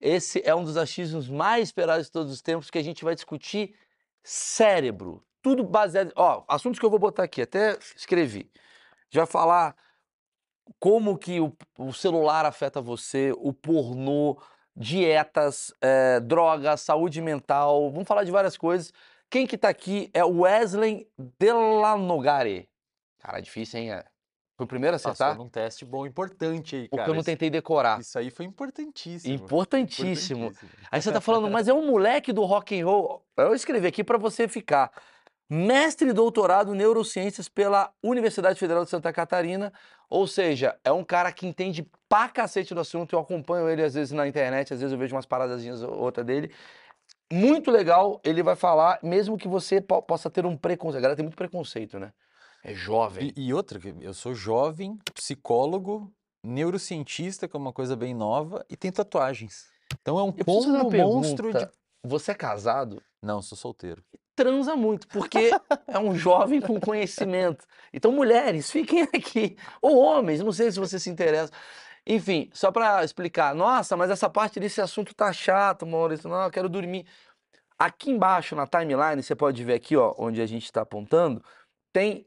Esse é um dos achismos mais esperados de todos os tempos, que a gente vai discutir cérebro. Tudo baseado. Ó, assuntos que eu vou botar aqui, até escrevi. Já falar como que o, o celular afeta você, o pornô, dietas, eh, drogas, saúde mental. Vamos falar de várias coisas. Quem que tá aqui é o Wesley Delanogare. Cara, difícil, hein? Foi o primeiro a acertar? Passou num teste bom, importante aí, cara. eu não tentei decorar. Isso aí foi importantíssimo. Importantíssimo. Importantíssimo. Aí você tá falando, mas é um moleque do rock and roll. Eu escrevi aqui para você ficar. Mestre e doutorado em neurociências pela Universidade Federal de Santa Catarina. Ou seja, é um cara que entende pra cacete do assunto. Eu acompanho ele às vezes na internet, às vezes eu vejo umas paradazinhas ou outra dele. Muito legal, ele vai falar, mesmo que você po- possa ter um preconceito. A galera tem muito preconceito, né? É jovem. E, e outra, que eu sou jovem, psicólogo, neurocientista, que é uma coisa bem nova, e tem tatuagens. Então é um combo monstro de. Você é casado? Não, sou solteiro. transa muito, porque é um jovem com conhecimento. Então, mulheres, fiquem aqui. Ou homens, não sei se você se interessa. Enfim, só para explicar. Nossa, mas essa parte desse assunto tá chato, Maurício. Não, eu quero dormir. Aqui embaixo na timeline, você pode ver aqui, ó, onde a gente está apontando, tem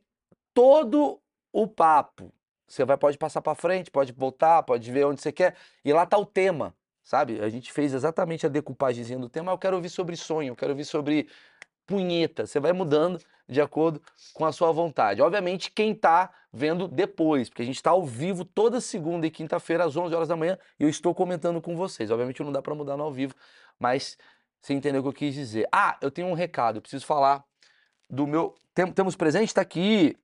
todo o papo. Você vai, pode passar para frente, pode voltar, pode ver onde você quer. E lá tá o tema, sabe? A gente fez exatamente a decupagemzinha do tema. Eu quero ouvir sobre sonho, eu quero ouvir sobre punheta. Você vai mudando de acordo com a sua vontade. Obviamente, quem tá vendo depois, porque a gente tá ao vivo toda segunda e quinta-feira às 11 horas da manhã e eu estou comentando com vocês. Obviamente, não dá para mudar no ao vivo, mas você entendeu o que eu quis dizer. Ah, eu tenho um recado, eu preciso falar do meu. Tem- temos presente? Tá aqui.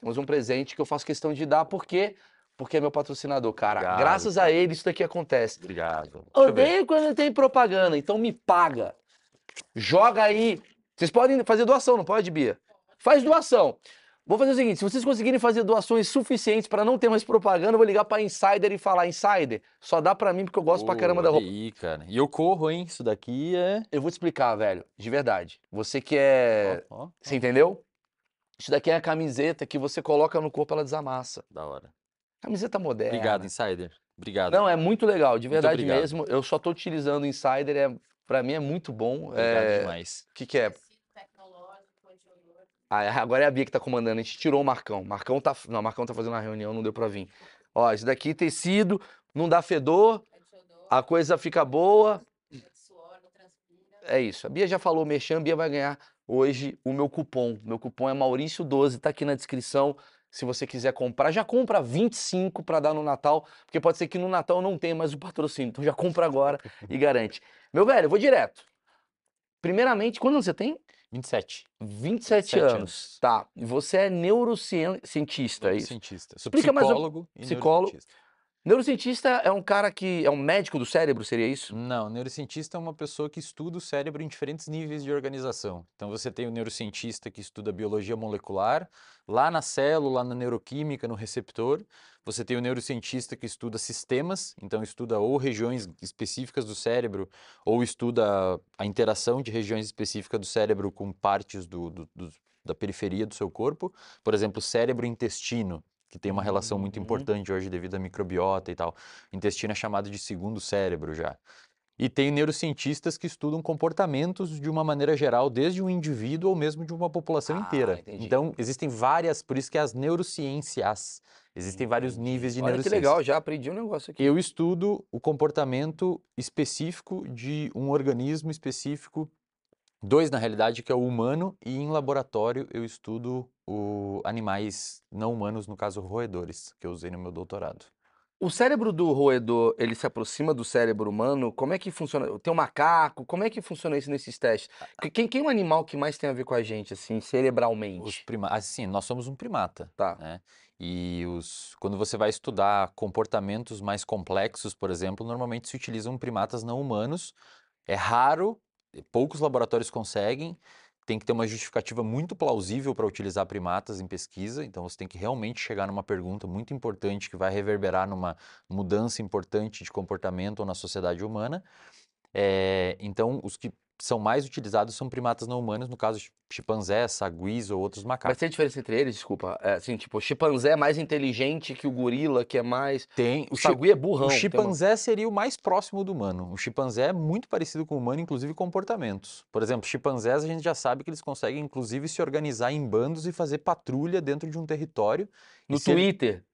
Temos um presente que eu faço questão de dar, por quê? Porque é meu patrocinador, cara. Obrigado, Graças a cara. ele, isso daqui acontece. Obrigado. Deixa. Odeio quando tem propaganda, então me paga. Joga aí. Vocês podem fazer doação, não pode, Bia? Faz doação. Vou fazer o seguinte: se vocês conseguirem fazer doações suficientes para não ter mais propaganda, eu vou ligar para Insider e falar: Insider, só dá para mim porque eu gosto pra Pô, caramba da roupa. Aí, cara. E eu corro, hein? Isso daqui é. Eu vou te explicar, velho, de verdade. Você que é. Ó, ó, Você entendeu? Isso daqui é a camiseta que você coloca no corpo, ela desamassa. da hora. Camiseta moderna. Obrigado, Insider. Obrigado. Não, é muito legal, de verdade mesmo. Eu só tô utilizando o Insider, é, para mim é muito bom. Obrigado É, demais. O que, que é? Ah, é- agora é a Bia que tá comandando. A gente tirou o Marcão. Marcão tá. Não, Marcão tá fazendo a reunião, não deu pra vir. Ó, isso daqui tecido, não dá fedor, a coisa fica boa. É isso. A Bia já falou, Merchan, a Bia vai ganhar hoje o meu cupom. Meu cupom é Maurício12, tá aqui na descrição. Se você quiser comprar, já compra 25 para dar no Natal, porque pode ser que no Natal não tenha mais o patrocínio. Então já compra agora e garante. Meu velho, eu vou direto. Primeiramente, quando você tem? 27. 27, 27 anos. anos. Tá. Você é neurocientista, é isso? Cientista. Sou Explica mais psicólogo e psicólogo. neurocientista. Neurocientista é um cara que é um médico do cérebro, seria isso? Não, neurocientista é uma pessoa que estuda o cérebro em diferentes níveis de organização. Então você tem o neurocientista que estuda biologia molecular, lá na célula, na neuroquímica, no receptor. Você tem o neurocientista que estuda sistemas, então estuda ou regiões específicas do cérebro, ou estuda a interação de regiões específicas do cérebro com partes do, do- do- da periferia do seu corpo. Por exemplo, cérebro-intestino, que tem uma relação muito Uhum. importante hoje devido à microbiota e tal. Intestino é chamado de segundo cérebro já. E tem neurocientistas que estudam comportamentos de uma maneira geral, desde um indivíduo ou mesmo de uma população Ah, inteira. entendi. Então, existem várias, por isso que é as neurociências. Existem vários Entendi. níveis de Olha que neurociência. legal, já aprendi um negócio aqui. Eu estudo o comportamento específico de um organismo específico, dois na realidade, que é o humano, e em laboratório eu estudo o animais não humanos, no caso roedores, que eu usei no meu doutorado. O cérebro do roedor, ele se aproxima do cérebro humano? Como é que funciona? Tem um macaco? Como é que funciona isso nesses testes? Que- Quem, quem é o animal que mais tem a ver com a gente, assim, Os cerebralmente? prima... Assim, nós somos um primata. Tá. né? E os... quando você vai estudar comportamentos mais complexos, por exemplo, normalmente se utilizam primatas não humanos. É raro, poucos laboratórios conseguem. Tem que ter uma justificativa muito plausível para utilizar primatas em pesquisa. Então você tem que realmente chegar numa pergunta muito importante que vai reverberar numa mudança importante de comportamento na sociedade humana. É, então, os que são mais utilizados são primatas não humanos, no caso chimpanzés, saguis ou outros macacos. Mas tem diferença entre eles, desculpa. É, assim, tipo, o chimpanzé é mais inteligente que o gorila, que é mais. Tem O chi- sagui é burrão. O tem uma- chimpanzé seria o mais próximo do humano. O chimpanzé é muito parecido com o humano, inclusive comportamentos. Por exemplo, chimpanzés a gente já sabe que eles conseguem, inclusive, se organizar em bandos e fazer patrulha dentro de um território. No ele- Twitter.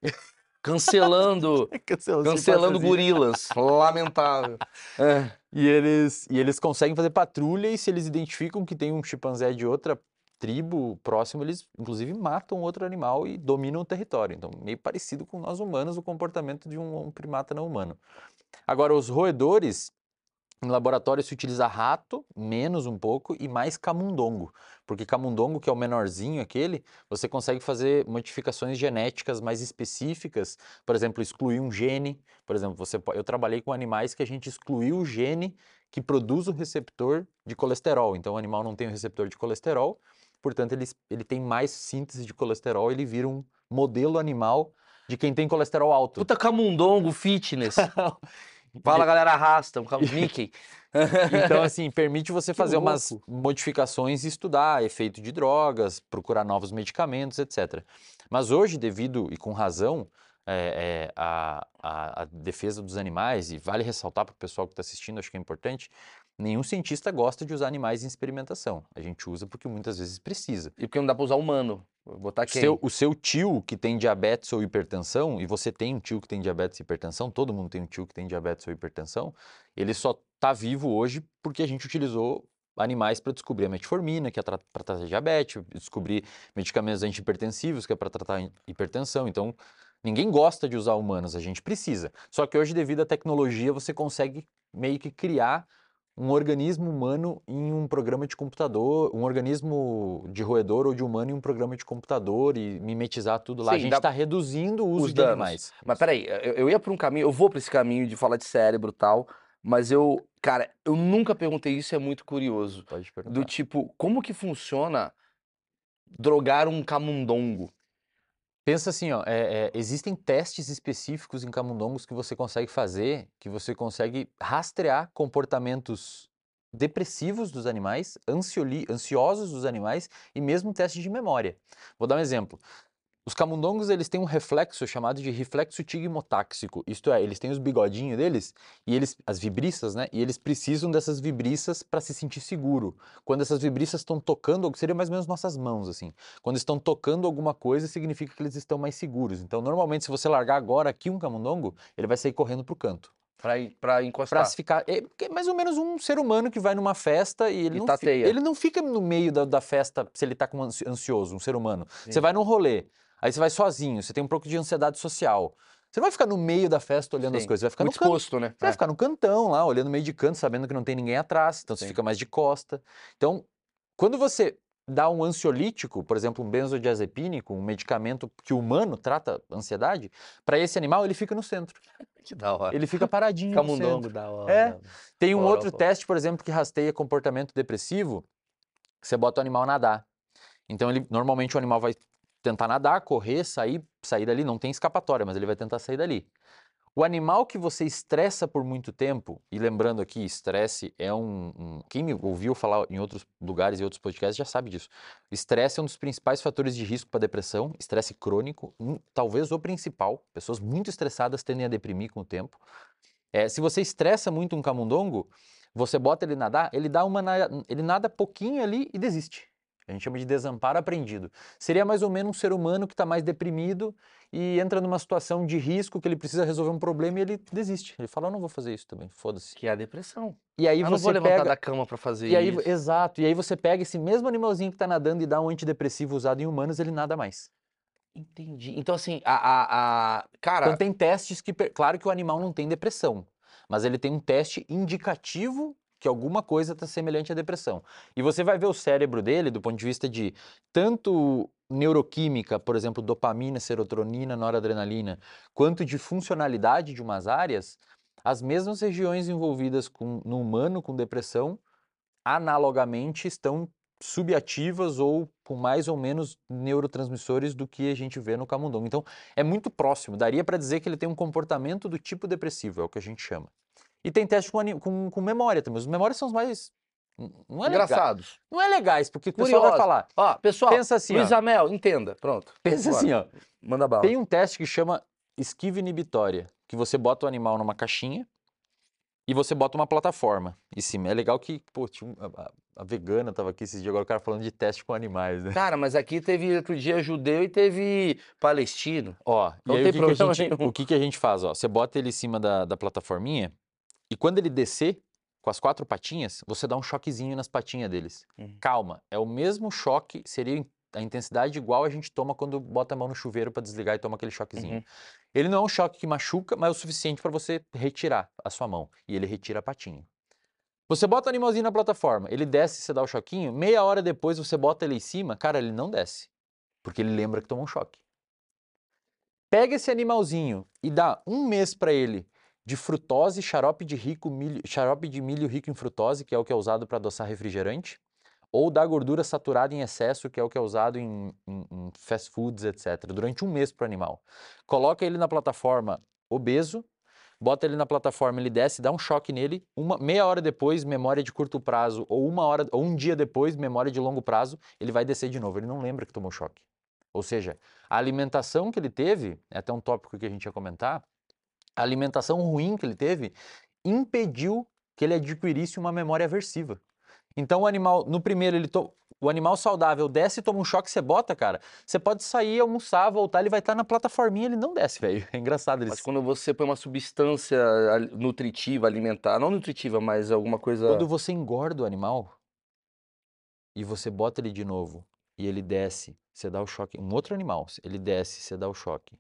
Cancelando. Cancelando gorilas. Lamentável. É. E eles, e eles conseguem fazer patrulha e se eles identificam que tem um chimpanzé de outra tribo próximo, eles inclusive matam outro animal e dominam o território. Então, meio parecido com nós humanos, o comportamento de um, um primata não humano. Agora, os roedores, em laboratório se utiliza rato, menos um pouco, e mais camundongo. Porque camundongo, que é o menorzinho aquele, você consegue fazer modificações genéticas mais específicas, por exemplo, excluir um gene. Por exemplo, você, eu trabalhei com animais que a gente excluiu o gene que produz o receptor de colesterol. Então, o animal não tem o receptor de colesterol, portanto, ele, ele tem mais síntese de colesterol, ele vira um modelo animal de quem tem colesterol alto. Puta camundongo fitness. Fala, galera, arrasta. Um cam- Mickey. Então, assim, permite você Que fazer umas louco. modificações e estudar efeito de drogas, procurar novos medicamentos, etc. Mas hoje, devido e com razão, é, é, a, a- a defesa dos animais, e vale ressaltar para o pessoal que está assistindo, acho que é importante, nenhum cientista gosta de usar animais em experimentação. A gente usa porque muitas vezes precisa. E porque não dá pra usar humano. Vou botar O quem? seu, o seu tio que tem diabetes ou hipertensão, e você tem um tio que tem diabetes e hipertensão, todo mundo tem um tio que tem diabetes ou hipertensão, ele só está vivo hoje porque a gente utilizou animais para descobrir a metformina, que é para tratar diabetes, descobrir medicamentos antihipertensivos, que é para tratar hi- hipertensão. Então, ninguém gosta de usar humanos, a gente precisa. Só que hoje, devido à tecnologia, você consegue meio que criar um organismo humano em um programa de computador, um organismo de roedor ou de humano em um programa de computador e mimetizar tudo lá. a Sim, gente dá- está reduzindo o uso os de danos. animais. Mas peraí, eu, eu ia pra um caminho, eu vou pra esse caminho de falar de cérebro e tal, mas eu, cara, eu nunca perguntei isso, é muito curioso. Pode perguntar. Do tipo, como que funciona drogar um camundongo? Pensa assim, ó, é- é, existem testes específicos em camundongos que você consegue fazer, que você consegue rastrear comportamentos depressivos dos animais, ansiosos dos animais e mesmo testes de memória. Vou dar um exemplo. Os camundongos, eles têm um reflexo chamado de reflexo tigmotáxico. Isto é, eles têm os bigodinhos deles e eles, as vibriças, né? E eles precisam dessas vibriças para se sentir seguro. Quando essas vibriças estão tocando, seria mais ou menos nossas mãos, assim. Quando estão tocando alguma coisa, significa que eles estão mais seguros. Então, normalmente, se você largar agora aqui um camundongo, ele vai sair correndo pro canto. Pra, encostar. Pra se ficar. É, é mais ou menos um ser humano que vai numa festa e ele E não, tateia. ele não fica no meio da, da festa se ele tá com ansi- ansioso, um ser humano. Sim. Você vai num rolê, aí você vai sozinho, você tem um pouco de ansiedade social. Você não vai ficar no meio da festa olhando as Sim. coisas, você vai ficar Muito no canto. exposto, né? Você vai É. ficar no cantão lá, olhando meio de canto, sabendo que não tem ninguém atrás, então você Sim. fica mais de costa. Então, quando você dá um ansiolítico, por exemplo, um benzodiazepínico, um medicamento que o humano trata ansiedade, para esse animal ele fica no centro. Que da hora. Ele fica paradinho no Camundongo, centro. da hora. É. Tem um outro pô. teste, por exemplo, que rasteia comportamento depressivo, que você bota o animal nadar. Então, ele, normalmente o animal vai tentar nadar, correr, sair, sair dali, não tem escapatória, mas ele vai tentar sair dali. O animal que você estressa por muito tempo, e lembrando aqui, estresse é um, um- Quem me ouviu falar em outros lugares e outros podcasts já sabe disso. Estresse é um dos principais fatores de risco para depressão, estresse crônico, um- talvez o principal. Pessoas muito estressadas tendem a deprimir com o tempo. É, se você estressa muito um camundongo, você bota ele nadar, ele dá uma ele nada pouquinho ali e desiste. A gente chama de desamparo aprendido. Seria mais ou menos um ser humano que está mais deprimido e entra numa situação de risco que ele precisa resolver um problema e ele desiste. Ele fala, eu não vou fazer isso também, foda-se. Que é a depressão. E aí eu não você vou levantar pega da cama pra fazer e aí, isso. exato, e aí você pega esse mesmo animalzinho que está nadando e dá um antidepressivo usado em humanos, ele nada mais. Entendi. Então, assim, a, a, a- Cara, Então tem testes que, claro que o animal não tem depressão, mas ele tem um teste indicativo que alguma coisa está semelhante à depressão. E você vai ver o cérebro dele do ponto de vista de tanto neuroquímica, por exemplo, dopamina, serotonina, noradrenalina, quanto de funcionalidade de umas áreas, as mesmas regiões envolvidas com, no humano com depressão, analogamente estão subativas ou com mais ou menos neurotransmissores do que a gente vê no camundongo. Então, é muito próximo. Daria para dizer que ele tem um comportamento do tipo depressivo, é o que a gente chama. E tem teste com, com, com memória também. Os memórias são os mais Não é legal. Engraçados. Não é legais, porque o pessoal vai falar. Ó, pessoal, Pensa assim, Luiz ó. Amel, entenda. Pronto. Pensa Bora. assim, ó. Manda bala. Tem um teste que chama esquiva inibitória, que você bota o animal numa caixinha e você bota uma plataforma em cima. É legal que, pô, tinha um- a, a- vegana tava aqui esses dias, agora o cara falando de teste com animais, né? Cara, mas aqui teve outro dia judeu e teve palestino. Ó, Não e aí tem o que, que gente, o que que a gente faz, ó? Você bota ele em cima da, da plataforminha e quando ele descer com as quatro patinhas, você dá um choquezinho nas patinhas deles. Uhum. Calma, é o mesmo choque, seria a intensidade igual a gente toma quando bota a mão no chuveiro para desligar e toma aquele choquezinho. Uhum. Ele não é um choque que machuca, mas é o suficiente para você retirar a sua mão. E ele retira a patinha. Você bota o animalzinho na plataforma, ele desce, você dá o choquinho, meia hora depois você bota ele em cima, cara, ele não desce. Porque ele lembra que tomou um choque. Pega esse animalzinho e dá um mês para ele de frutose, xarope de, rico milho, xarope de milho rico em frutose, que é o que é usado para adoçar refrigerante, ou da gordura saturada em excesso, que é o que é usado em, em- em fast foods, etc., durante um mês para o animal. Coloca ele na plataforma obeso, bota ele na plataforma, ele desce, dá um choque nele, uma, meia hora depois, memória de curto prazo, ou uma hora, ou um dia depois, memória de longo prazo, ele vai descer de novo. Ele não lembra que tomou choque. Ou seja, a alimentação que ele teve, é até um tópico que a gente ia comentar, a alimentação ruim que ele teve impediu que ele adquirisse uma memória aversiva. Então o animal, no primeiro, ele to- o animal saudável desce e toma um choque, você bota, cara, você pode sair, almoçar, voltar, ele vai estar na plataforminha, ele não desce, velho. É engraçado ele Mas quando você põe uma substância nutritiva, alimentar, não nutritiva, mas alguma coisa. Quando você engorda o animal e você bota ele de novo e ele desce, você dá o choque. Um outro animal, ele desce, você dá o choque.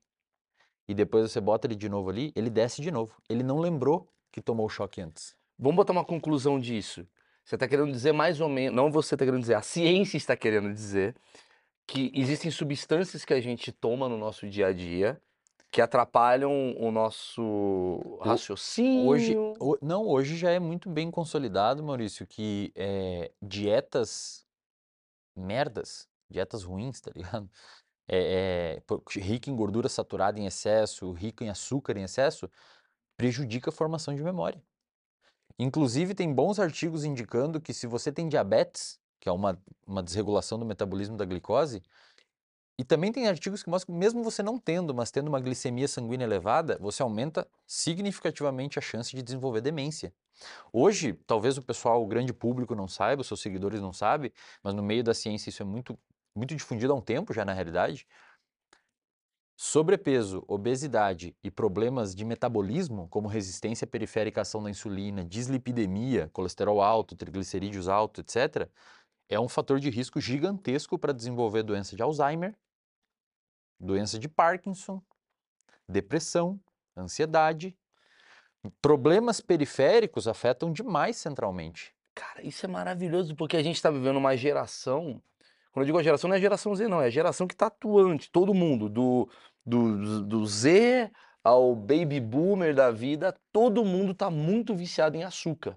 E depois você bota ele de novo ali, ele desce de novo. Ele não lembrou que tomou o choque antes. Vamos botar uma conclusão disso. Você está querendo dizer mais ou menos, não você está querendo dizer, a ciência está querendo dizer que existem substâncias que a gente toma no nosso dia a dia que atrapalham o nosso raciocínio. Hoje, ho- não, hoje já é muito bem consolidado, Maurício, que é, dietas merdas, dietas ruins, tá ligado? É, é, rica em gordura saturada em excesso, rica em açúcar em excesso, prejudica a formação de memória. Inclusive, tem bons artigos indicando que se você tem diabetes, que é uma, uma desregulação do metabolismo da glicose, e também tem artigos que mostram que mesmo você não tendo, mas tendo uma glicemia sanguínea elevada, você aumenta significativamente a chance de desenvolver demência. Hoje, talvez o pessoal, o grande público não saiba, os seus seguidores não sabem, mas no meio da ciência isso é muito, muito difundido há um tempo já na realidade. Sobrepeso, obesidade e problemas de metabolismo, como resistência periférica à ação da insulina, dislipidemia, colesterol alto, triglicerídeos alto, etc., é um fator de risco gigantesco para desenvolver doença de Alzheimer, doença de Parkinson, depressão, ansiedade. Problemas periféricos afetam demais centralmente. Cara, isso é maravilhoso porque a gente está vivendo uma geração. Quando eu digo a geração, não é a geração Z, não, é a geração que está atuante, todo mundo, do, do, do Z ao baby boomer da vida, todo mundo está muito viciado em açúcar.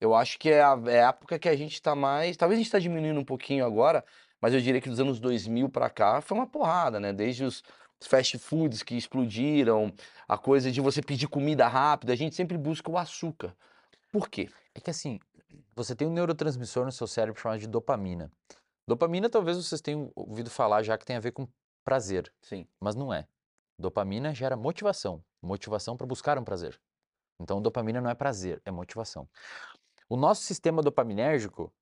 Eu acho que é a, é a época que a gente está mais. Talvez a gente está diminuindo um pouquinho agora, mas eu diria que dos anos 2000 para cá foi uma porrada, né? Desde os fast foods que explodiram, a coisa de você pedir comida rápida, a gente sempre busca o açúcar. Por quê? É que assim, você tem um neurotransmissor no seu cérebro chamado de dopamina. Dopamina talvez vocês tenham ouvido falar já que tem a ver com prazer, Sim. mas não é. Dopamina gera motivação, motivação para buscar um prazer. Então, dopamina não é prazer, é motivação. O nosso sistema dopaminérgico,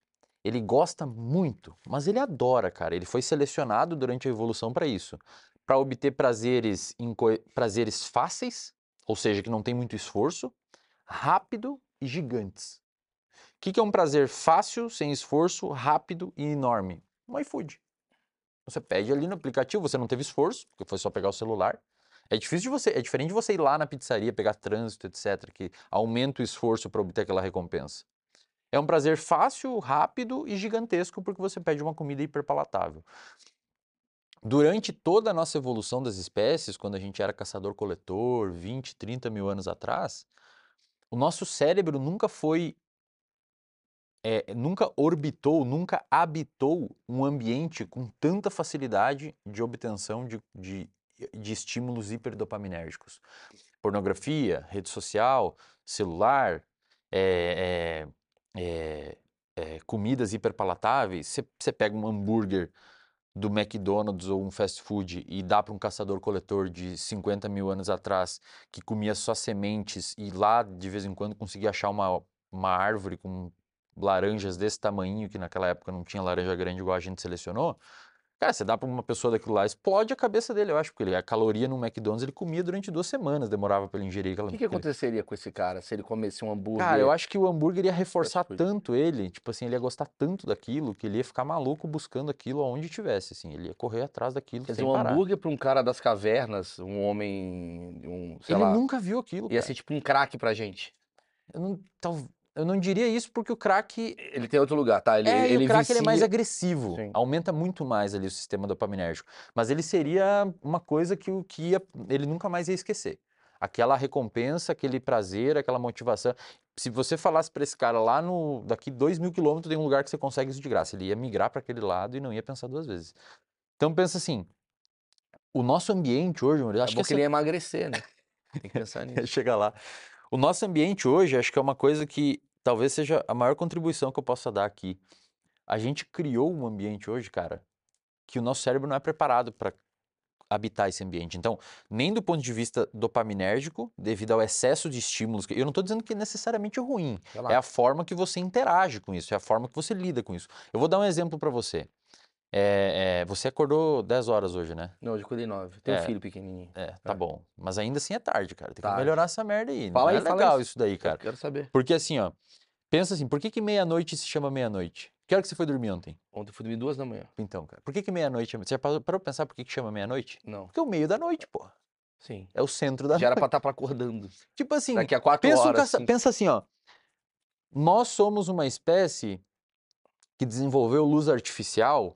ele gosta muito, mas ele adora, cara. Ele foi selecionado durante a evolução para isso, para obter prazeres, prazeres fáceis, ou seja, que não tem muito esforço, rápido e gigantes. Que, que é um prazer fácil, sem esforço, rápido e enorme? Um iFood. Você pede ali no aplicativo, você não teve esforço, porque foi só pegar o celular. É difícil de você, é diferente de você ir lá na pizzaria, pegar trânsito, etc., que aumenta o esforço para obter aquela recompensa. É um prazer fácil, rápido e gigantesco porque você pede uma comida hiperpalatável. Durante toda a nossa evolução das espécies, quando a gente era caçador-coletor, 20, 30 mil anos atrás, o nosso cérebro nunca foi, é, nunca orbitou, nunca habitou um ambiente com tanta facilidade de obtenção de, de, de estímulos hiperdopaminérgicos. Pornografia, rede social, celular, é, é, é, eh, comidas hiperpalatáveis, você pega um hambúrguer do McDonald's ou um fast food e dá para um caçador-coletor de 50 mil anos atrás que comia só sementes e lá de vez em quando conseguia achar uma, uma árvore com laranjas desse tamanho, que naquela época não tinha laranja grande igual a gente selecionou. Cara, você dá para uma pessoa daquilo lá, explode a cabeça dele, eu acho, porque ele, a caloria no McDonald's ele comia durante duas semanas, demorava para ele ingerir aquela. O que, que aconteceria com esse cara se ele comesse um hambúrguer? Cara, eu acho que o hambúrguer ia reforçar tanto ele, tipo assim, ele ia gostar tanto daquilo que ele ia ficar maluco buscando aquilo aonde tivesse, assim, ele ia correr atrás daquilo Quer dizer, um parar. hambúrguer para um cara das cavernas, um homem, um, sei Ele lá, nunca viu aquilo, ia cara. ser tipo um crack pra gente. Eu não, tal- eu não diria isso porque o crack Ele tem outro lugar, tá? Ele, é, ele o crack ele é mais vicia- agressivo, Sim. aumenta muito mais ali o sistema dopaminérgico. Mas ele seria uma coisa que, que ia, ele nunca mais ia esquecer. Aquela recompensa, aquele prazer, aquela motivação. Se você falasse para esse cara lá no daqui dois mil quilômetros tem um lugar que você consegue isso de graça, ele ia migrar para aquele lado e não ia pensar duas vezes. Então pensa assim, o nosso ambiente hoje, Maurício, É acho bom que que ele ia emagrecer, né? Tem que pensar nisso. Chega lá. O nosso ambiente hoje, acho que é uma coisa que talvez seja a maior contribuição que eu possa dar aqui. A gente criou um ambiente hoje, cara, que o nosso cérebro não é preparado para habitar esse ambiente. Então, nem do ponto de vista dopaminérgico, devido ao excesso de estímulos, eu não estou dizendo que necessariamente é ruim, Vai lá. é a forma que você interage com isso, é a forma que você lida com isso. Eu vou dar um exemplo para você. É, é, você acordou 10 horas hoje, né? Não, hoje nove. Tem um É. filho pequenininho. É, tá É. bom. Mas ainda assim é tarde, cara. Tem que melhorar essa merda aí. Fala não aí, é fala legal isso. isso daí, Eu cara. quero saber. Porque assim, ó, pensa assim, por que que meia-noite se chama meia-noite? Que hora que você foi dormir ontem? Ontem eu fui dormir duas da manhã. Então, cara, por que que meia-noite? Você já parou pra pensar por que que chama meia-noite? Não, Porque é o meio da noite, pô. sim. É o centro da Já era noite. pra estar pra acordando. Tipo assim, Daqui a quatro pensa, um horas. caça- cinco- pensa assim, ó. Nós somos uma espécie que desenvolveu luz artificial.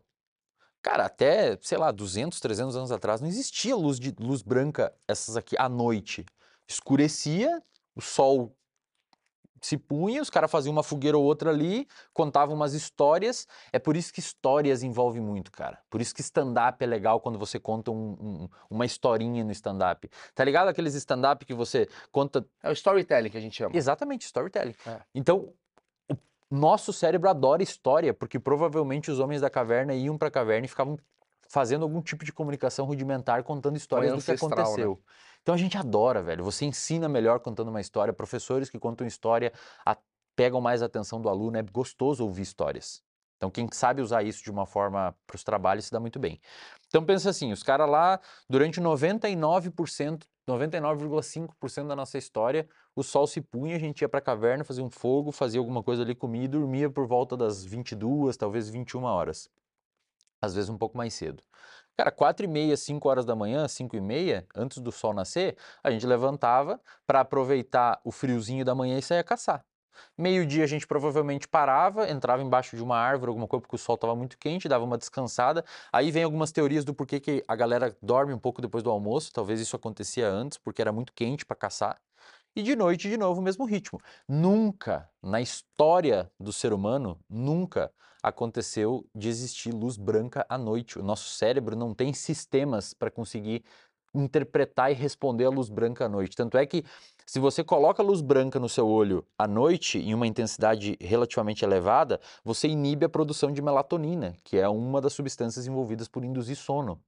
Cara, até, sei lá, 200, 300 anos atrás não existia luz de luz branca essas aqui à noite. Escurecia, o sol se punha, os caras faziam uma fogueira ou outra ali, contavam umas histórias. É por isso que histórias envolve muito, cara. Por isso que stand-up é legal quando você conta um- um- uma historinha no stand-up. Tá ligado aqueles stand-up que você conta É o storytelling que a gente chama. Exatamente, storytelling. É. Então, nosso cérebro adora história, porque provavelmente os homens da caverna iam para a caverna e ficavam fazendo algum tipo de comunicação rudimentar, contando histórias do que né? aconteceu. Então a gente adora, velho. Você ensina melhor contando uma história. Professores que contam história a- pegam mais a atenção do aluno. É gostoso ouvir histórias. Então, quem sabe usar isso de uma forma para os trabalhos se dá muito bem. Então, pensa assim: os caras lá, durante 99%, 99,5% da nossa história, o sol se punha, a gente ia para a caverna, fazia um fogo, fazia alguma coisa ali, comia e dormia por volta das 22, talvez 21 horas. Às vezes um pouco mais cedo. Cara, 4 e meia, 5 horas da manhã, 5 e meia, antes do sol nascer, a gente levantava para aproveitar o friozinho da manhã e sair a caçar. Meio-dia a gente provavelmente parava, entrava embaixo de uma árvore, alguma coisa, porque o sol estava muito quente, dava uma descansada. Aí vem algumas teorias do porquê que a galera dorme um pouco depois do almoço. Talvez isso acontecia antes, porque era muito quente para caçar. E de noite, de novo, o mesmo ritmo. Nunca, na história do ser humano, nunca aconteceu de existir luz branca à noite. O nosso cérebro não tem sistemas para conseguir interpretar e responder a luz branca à noite. Tanto é que se você coloca luz branca no seu olho à noite em uma intensidade relativamente elevada, você inibe a produção de melatonina, que é uma das substâncias envolvidas por induzir sono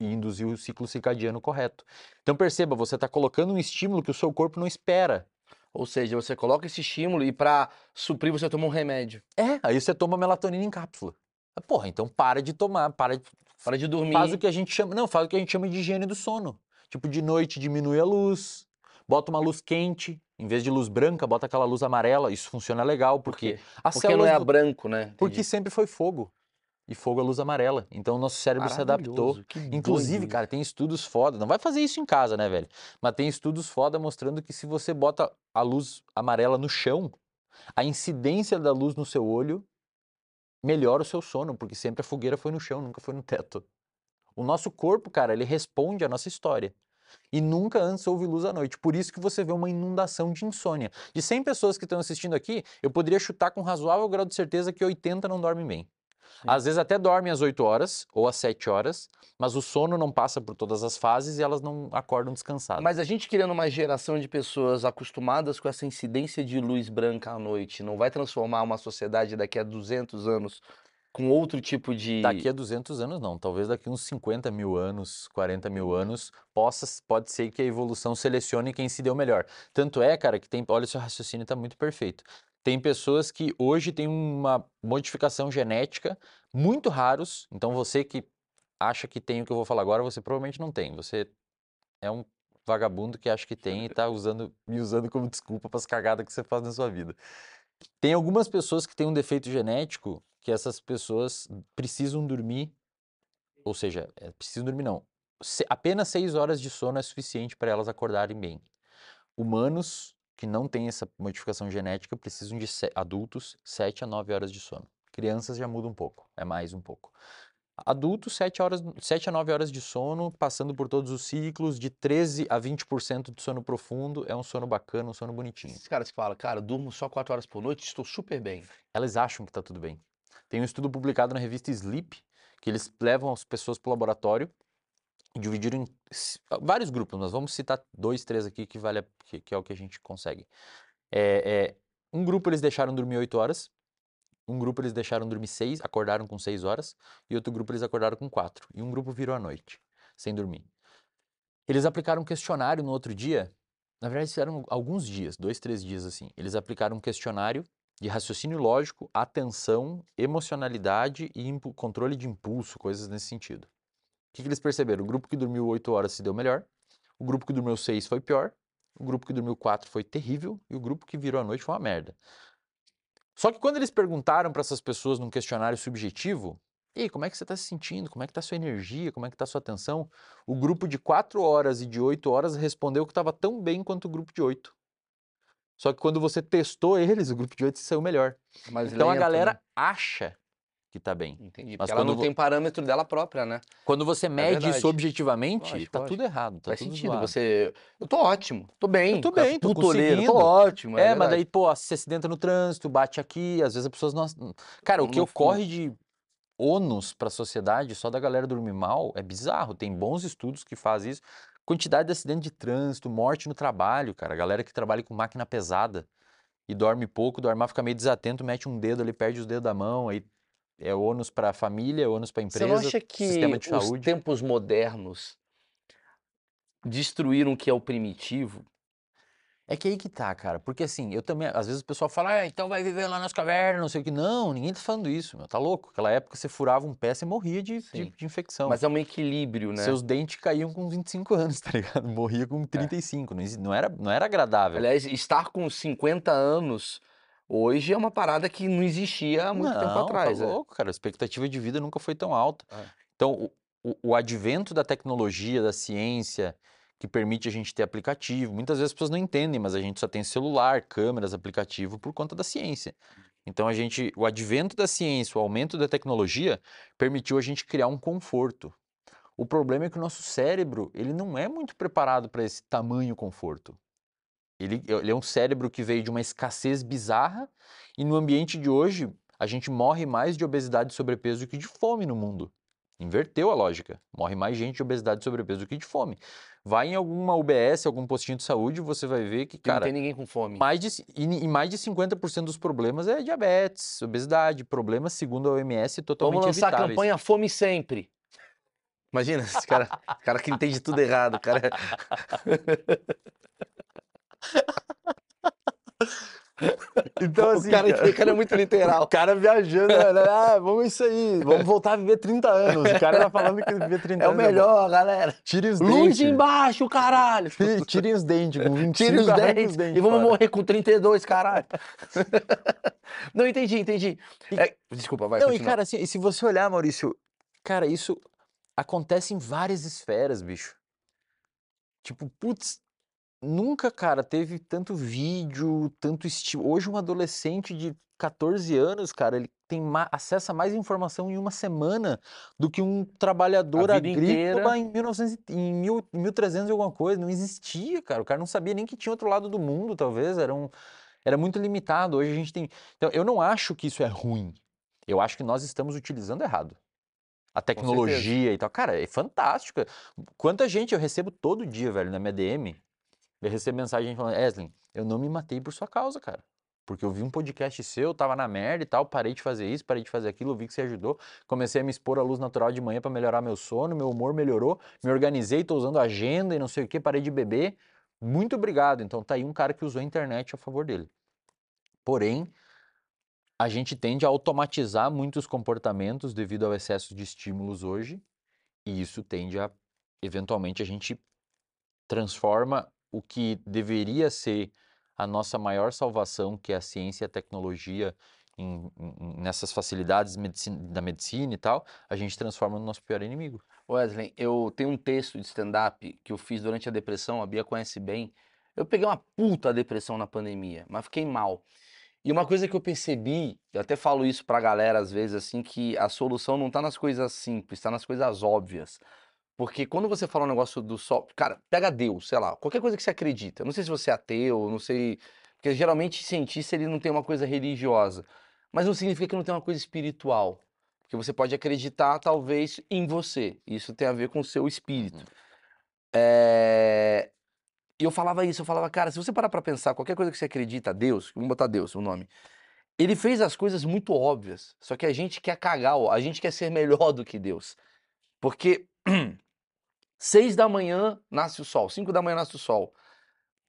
e induzir o ciclo circadiano correto. Então perceba, você está colocando um estímulo que o seu corpo não espera. Ou seja, você coloca esse estímulo e pra suprir você toma um remédio. É, aí você toma melatonina em cápsula. Ah, Porra, então para de tomar, para de Para de dormir. Faz o que a gente chama, não, faz o que a gente chama de higiene do sono. Tipo, de noite diminui a luz, bota uma luz quente, em vez de luz branca, bota aquela luz amarela. Isso funciona legal, Por porque quê? as Porque não é a do- branco, né? porque Entendi. sempre foi fogo. E fogo é luz amarela. Então o nosso cérebro se adaptou. Inclusive, doido cara, tem estudos foda. Não vai fazer isso em casa, né, velho? Mas tem estudos foda mostrando que se você bota a luz amarela no chão, a incidência da luz no seu olho melhora o seu sono, porque sempre a fogueira foi no chão, nunca foi no teto. O nosso corpo, cara, ele responde à nossa história. E nunca antes houve luz à noite. Por isso que você vê uma inundação de insônia. De 100 pessoas que estão assistindo aqui, eu poderia chutar com razoável grau de certeza que 80 não dormem bem. Às vezes até dormem às 8 horas ou às 7 horas, mas o sono não passa por todas as fases e elas não acordam descansadas. Mas a gente criando uma geração de pessoas acostumadas com essa incidência de luz branca à noite, não vai transformar uma sociedade daqui a 200 anos com outro tipo de... Daqui a 200 anos não, talvez daqui uns 50 mil anos, 40 mil anos, possa, pode ser que a evolução selecione quem se deu melhor. Tanto é, cara, que tem, olha, o seu raciocínio está muito perfeito. Tem pessoas que hoje têm uma modificação genética muito raros, então você que acha que tem o que eu vou falar agora, você provavelmente não tem. Você é um vagabundo que acha que tem e está usando, me usando como desculpa para as cagadas que você faz na sua vida. Tem algumas pessoas que têm um defeito genético que essas pessoas precisam dormir, ou seja, é, precisam dormir não. Se- apenas seis horas de sono é suficiente para elas acordarem bem. Humanos que não têm essa modificação genética precisam de adultos 7 a 9 horas de sono. Crianças já muda um pouco, é mais um pouco. Adultos, 7, horas, 7 a 9 horas de sono, passando por todos os ciclos, de 13 a 20% de sono profundo, é um sono bacana, um sono bonitinho. Esses caras que falam, cara, durmo só 4 horas por noite, estou super bem. Elas acham que está tudo bem. Tem um estudo publicado na revista Sleep, que eles levam as pessoas para o laboratório dividiram em vários grupos, nós vamos citar dois, três aqui que, vale a- que, que é o que a gente consegue. É, é, um grupo eles deixaram dormir 8 horas, um grupo eles deixaram dormir 6, acordaram com 6 horas, e outro grupo eles acordaram com 4. E um grupo virou à noite, sem dormir. Eles aplicaram um questionário no outro dia, na verdade fizeram alguns dias, dois, três dias assim. Eles aplicaram um questionário de raciocínio lógico, atenção, emocionalidade e controle de impulso, coisas nesse sentido. O que, que eles perceberam? O grupo que dormiu 8 horas se deu melhor, o grupo que dormiu 6 foi pior, o grupo que dormiu 4 foi terrível e o grupo que virou à noite foi uma merda. Só que quando eles perguntaram para essas pessoas num questionário subjetivo, e como é que você está se sentindo? Como é que está sua energia? Como é que está sua atenção? O grupo de 4 horas e de 8 horas respondeu que estava tão bem quanto o grupo de 8. Só que quando você testou eles, o grupo de 8 saiu melhor. Mas Então a lento, galera né? acha que tá bem. Entendi. Mas ela não vo- tem parâmetro dela própria, né? Quando você mede verdade. isso objetivamente, tá tudo errado, tá Faz tudo sentido. zoado. Você. Eu tô ótimo, tô bem. Eu tô bem, tô conseguindo. Tô ótimo. É, mas verdade. daí, pô, você se acidenta no trânsito, bate aqui, às vezes as pessoas não. Cara, o que ocorre de ônus para a sociedade só da galera dormir mal é bizarro. Tem bons estudos que fazem isso. Quantidade de acidente de trânsito, morte no trabalho, cara. A galera que trabalha com máquina pesada e dorme pouco, dorme mal, fica meio desatento, mete um dedo ali, perde os dedos da mão, aí é ônus para a família, é ônus para a Você empresa, não acha que sistema de os saúde. tempos modernos destruíram o que é o primitivo? É que aí que tá, cara. Porque assim, eu também, às vezes o pessoal fala, ah, então vai viver lá nas cavernas, não sei o que. Não, ninguém tá falando isso, meu. Tá louco? Naquela época você furava um pé, você morria de, de, de infecção. Mas é um equilíbrio, né? Seus dentes caíam com 25 anos, tá ligado? Morria com 35. Não, exi- não, era, não era agradável. Aliás, estar com 50 anos hoje é uma parada que não existia há muito tempo Não, atrás. Tá é. louco, cara. A expectativa de vida nunca foi tão alta. É. Então, o, o, o advento da tecnologia, da ciência, que permite a gente ter aplicativo. Muitas vezes as pessoas não entendem, mas a gente só tem celular, câmeras, aplicativo por conta da ciência. Então a gente, o advento da ciência, o aumento da tecnologia permitiu a gente criar um conforto. O problema é que o nosso cérebro, ele não é muito preparado para esse tamanho conforto. Ele, ele é um cérebro que veio de uma escassez bizarra e no ambiente de hoje a gente morre mais de obesidade e sobrepeso do que de fome no mundo. Inverteu a lógica. Morre mais gente de obesidade e sobrepeso do que de fome. Vai em alguma UBS, algum postinho de saúde, você vai ver que, E não cara, tem ninguém com fome. mais de, e, e mais de 50% dos problemas é diabetes, obesidade, problemas, segundo a OMS, totalmente Vamos lançar a evitáveis. campanha Fome Sempre. Imagina, esse cara, cara que entende tudo errado, cara. Então, o assim, cara, cara- o cara é muito O literal. cara viajando, né? ah, vamos isso aí, vamos voltar a viver 30 anos. O cara tá falando que viver 30 É o anos bom. melhor, galera. Tirem os Luz dentes. embaixo, caralho. Ti- Tirem os dentes, com 25 Tira os arranca dentes, e vamos fora. morrer com 32, caralho. Não, entendi, entendi. É, desculpa, vai, Não, e cara, assim, e se você olhar, Maurício, cara, isso acontece em várias esferas, bicho. Tipo, putz, nunca, cara, teve tanto vídeo, tanto estilo. Hoje, um adolescente de 14 anos, cara, ele tem ma acessa mais informação em uma semana do que um trabalhador vida agrícola inteira. em 1900, e- em mil- 1300 e alguma coisa. Não existia, cara. O cara não sabia nem que tinha outro lado do mundo, talvez. Era, um, era muito limitado. Hoje a gente tem. Então, eu não acho que isso é ruim. Eu acho que nós estamos utilizando errado. A tecnologia e tal. Cara, é fantástica. Quanta gente eu recebo todo dia, velho, na minha DM. Eu recebo mensagem falando, Eslin, eu não me matei por sua causa, cara. Porque eu vi um podcast seu, tava na merda e tal, parei de fazer isso, parei de fazer aquilo, vi que você ajudou. Comecei a me expor à luz natural de manhã para melhorar meu sono, meu humor melhorou, me organizei, tô usando agenda e não sei o que, parei de beber. Muito obrigado. Então tá aí um cara que usou a internet a favor dele. Porém, a gente tende a automatizar muitos comportamentos devido ao excesso de estímulos hoje, e isso tende a, eventualmente, a gente transforma o que deveria ser a nossa maior salvação, que é a ciência e a tecnologia, em, em, nessas facilidades medicina, da medicina e tal, a gente transforma no nosso pior inimigo. Wesley, eu tenho um texto de stand-up que eu fiz durante a depressão, a Bia conhece bem. Eu peguei uma puta depressão na pandemia, mas fiquei mal. E uma coisa que eu percebi, eu até falo isso pra galera às vezes, assim, que a solução não tá nas coisas simples, tá nas coisas óbvias. Porque quando você fala um negócio do sol, cara, pega Deus, sei lá, qualquer coisa que você acredita. Não sei se você é ateu, não sei. Porque geralmente cientista ele não tem uma coisa religiosa. Mas não significa que não tem uma coisa espiritual. Porque você pode acreditar, talvez, em você. Isso tem a ver com o seu espírito. É... E eu falava isso, eu falava, cara, se você parar pra pensar, qualquer coisa que você acredita, Deus, vamos botar Deus, o nome. Ele fez as coisas muito óbvias. Só que a gente quer cagar, a gente quer ser melhor do que Deus. Porque Seis da manhã nasce o sol, cinco da manhã nasce o sol.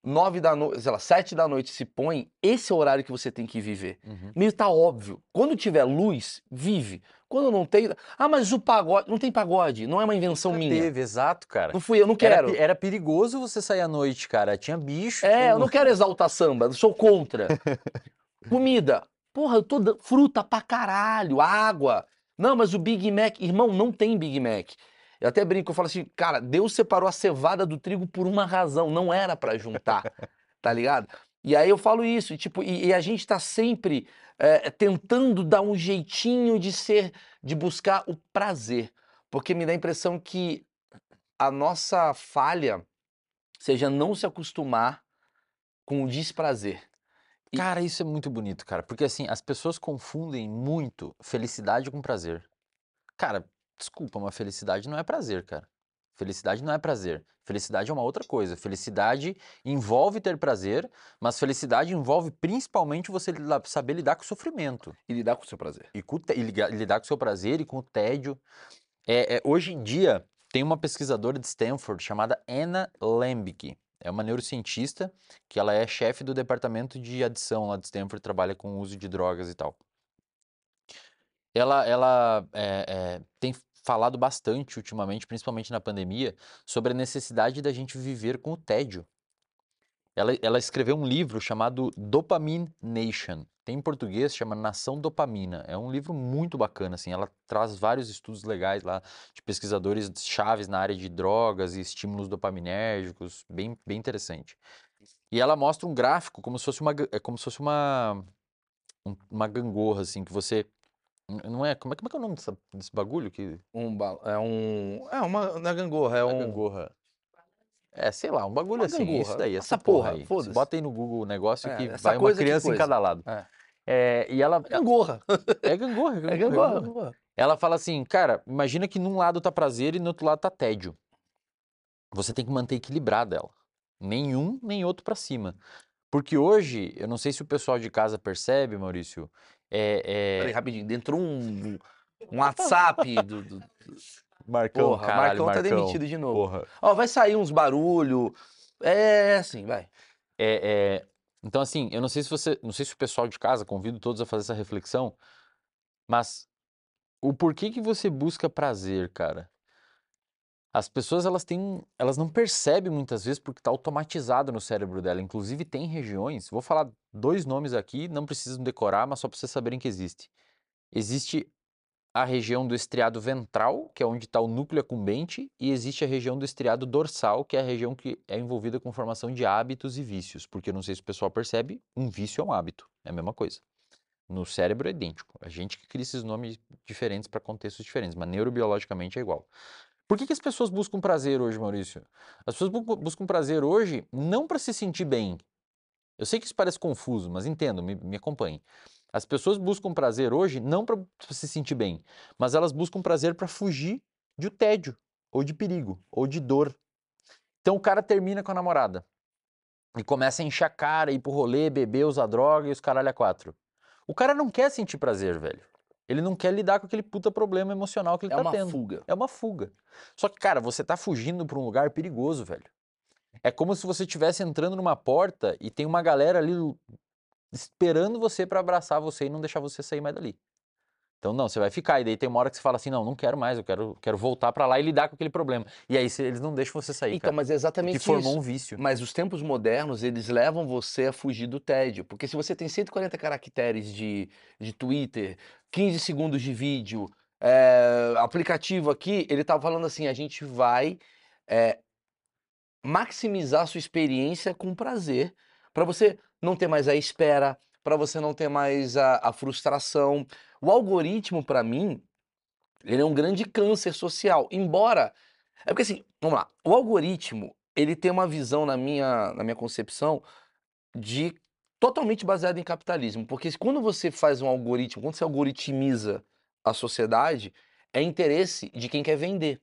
Nove da noite, sei lá, sete da noite se põe, esse é o horário que você tem que viver. Uhum. Meio tá óbvio. Quando tiver luz, vive. Quando não tem. Ah, mas o pagode. Não tem pagode, não é uma invenção Nunca minha. Teve, exato, cara. Não fui eu, não Era, quero. pe- era perigoso você sair à noite, cara. Tinha bicho. É, eu não quero exaltar samba, sou contra. Comida. Porra, eu tô dando fruta pra caralho, água. Não, mas o Big Mac, irmão, não tem Big Mac. Eu até brinco, eu falo assim, cara, Deus separou a cevada do trigo por uma razão, não era pra juntar, tá ligado? E aí eu falo isso, e, tipo, e, e a gente tá sempre é, tentando dar um jeitinho de ser, de buscar o prazer, porque me dá a impressão que a nossa falha seja não se acostumar com o desprazer. E- Cara, isso é muito bonito, cara. Porque assim, as pessoas confundem muito felicidade com prazer. Cara, desculpa, mas felicidade não é prazer, cara. Felicidade não é prazer. Felicidade é uma outra coisa. Felicidade envolve ter prazer, mas felicidade envolve principalmente você saber lidar com o sofrimento. E lidar com o seu prazer. e, com e lidar com o seu prazer e com o tédio. É, é, hoje em dia, tem uma pesquisadora de Stanford chamada Anna Lembke. É uma neurocientista que ela é chefe do departamento de adição lá de Stanford, trabalha com o uso de drogas e tal. Ela, ela é, é, tem falado bastante ultimamente, principalmente na pandemia, sobre a necessidade da gente viver com o tédio. Ela, ela escreveu um livro chamado Dopamine Nation. Tem em português, chama Nação Dopamina. É um livro muito bacana, assim. Ela traz vários estudos legais lá de pesquisadores chaves na área de drogas e estímulos dopaminérgicos, bem, bem interessante. E ela mostra um gráfico como se fosse uma, é como se fosse uma, um- uma gangorra, assim, que você não é, como é, como é que é o nome dessa- desse bagulho que Um, é um. É uma. É gangorra, é é um. gangorra. É, sei lá, um bagulho Uma assim, isso gangorra. daí, Essa essa porra porra, aí. Você foda-se. bota aí no Google o negócio É, que essa vai uma coisa que criança em coisa. cada lado. É. É, e ela Gangorra. é gangorra, É é gangorra. gangorra. Ela fala assim, cara, imagina que num lado tá prazer e no outro lado tá tédio. Você tem que manter equilibrado ela. Nenhum, nem outro pra cima. Porque hoje, eu não sei se o pessoal de casa percebe, Maurício, é, Peraí, rapidinho. Entrou um, um WhatsApp do. do- Marcão, Porra, caralho, Marcão tá Marcão. demitido de novo. Porra. Ó, vai sair uns barulho. É assim, vai. É, é, então, assim, eu não sei se você, não sei se o pessoal de casa, convido todos a fazer essa reflexão, mas o porquê que você busca prazer, cara? As pessoas, elas têm, elas não percebem muitas vezes porque está automatizado no cérebro dela. Inclusive, tem regiões, vou falar dois nomes aqui, não precisam decorar, mas só para vocês saberem que existe. Existe a região do estriado ventral, que é onde está o núcleo acumbente, e existe a região do estriado dorsal, que é a região que é envolvida com formação de hábitos e vícios. Porque eu não sei se o pessoal percebe, um vício é um hábito, é a mesma coisa. No cérebro é idêntico. A gente que cria esses nomes diferentes para contextos diferentes, mas neurobiologicamente é igual. Por que, que as pessoas buscam prazer hoje, Maurício? As pessoas bu- buscam prazer hoje não para se sentir bem. Eu sei que isso parece confuso, mas entendo, me, me acompanhe. As pessoas buscam prazer hoje não para se sentir bem, mas elas buscam prazer para fugir de tédio, ou de perigo, ou de dor. Então o cara termina com a namorada e começa a encher a cara, ir pro rolê, beber, usar droga e os caralho a quatro. O cara não quer sentir prazer, velho. Ele não quer lidar com aquele puta problema emocional que ele É tá uma tendo. fuga. É uma fuga. Só que, cara, você tá fugindo pra um lugar perigoso, velho. É como se você estivesse entrando numa porta e tem uma galera ali esperando você pra abraçar você e não deixar você sair mais dali. Então, não, você vai ficar. E daí tem uma hora que você fala assim: não, não quero mais, eu quero, quero voltar pra lá e lidar com aquele problema. E aí eles não deixam você sair. Então, cara, mas é exatamente que formou isso. um vício. Mas os tempos modernos, eles levam você a fugir do tédio. Porque se você tem 140 caracteres de, de Twitter, 15 segundos de vídeo, é, aplicativo aqui, ele tá falando assim, a gente vai é, maximizar a sua experiência com prazer, para você não ter mais a espera, para você não ter mais a, a frustração. O algoritmo, para mim, ele é um grande câncer social. Embora. É porque assim, vamos lá. O algoritmo, ele tem uma visão na minha, na minha concepção de totalmente baseada em capitalismo. Porque quando você faz um algoritmo, quando você algoritmiza a sociedade, é interesse de quem quer vender.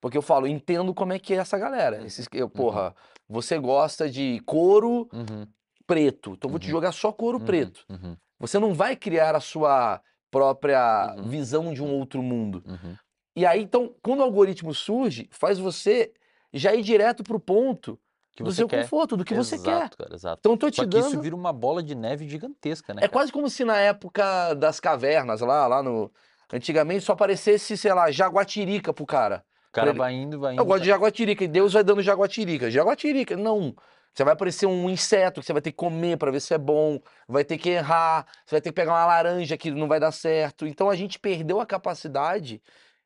Porque eu falo, entendo como é que é essa galera. Esses, eu, porra, você gosta de couro Uhum, preto, então eu vou te Uhum. jogar só couro uhum, preto. uhum, Você não vai criar a sua própria Uhum. visão de um outro mundo. uhum. E aí, então, quando o algoritmo surge, faz você já ir direto pro ponto Que do você seu quer. conforto, do que você quer. Exato, cara, exato. Então, tô te Só que dando. isso vira uma bola de neve gigantesca, né? É cara? quase como se na época das cavernas, lá, lá no. Antigamente só aparecesse, sei lá, jaguatirica pro cara. O cara ele- vai indo, vai indo. Eu gosto de jaguatirica, e Deus vai dando jaguatirica. Jaguatirica, não. Você vai aparecer um inseto que você vai ter que comer pra ver se é bom, vai ter que errar, você vai ter que pegar uma laranja que não vai dar certo. Então a gente perdeu a capacidade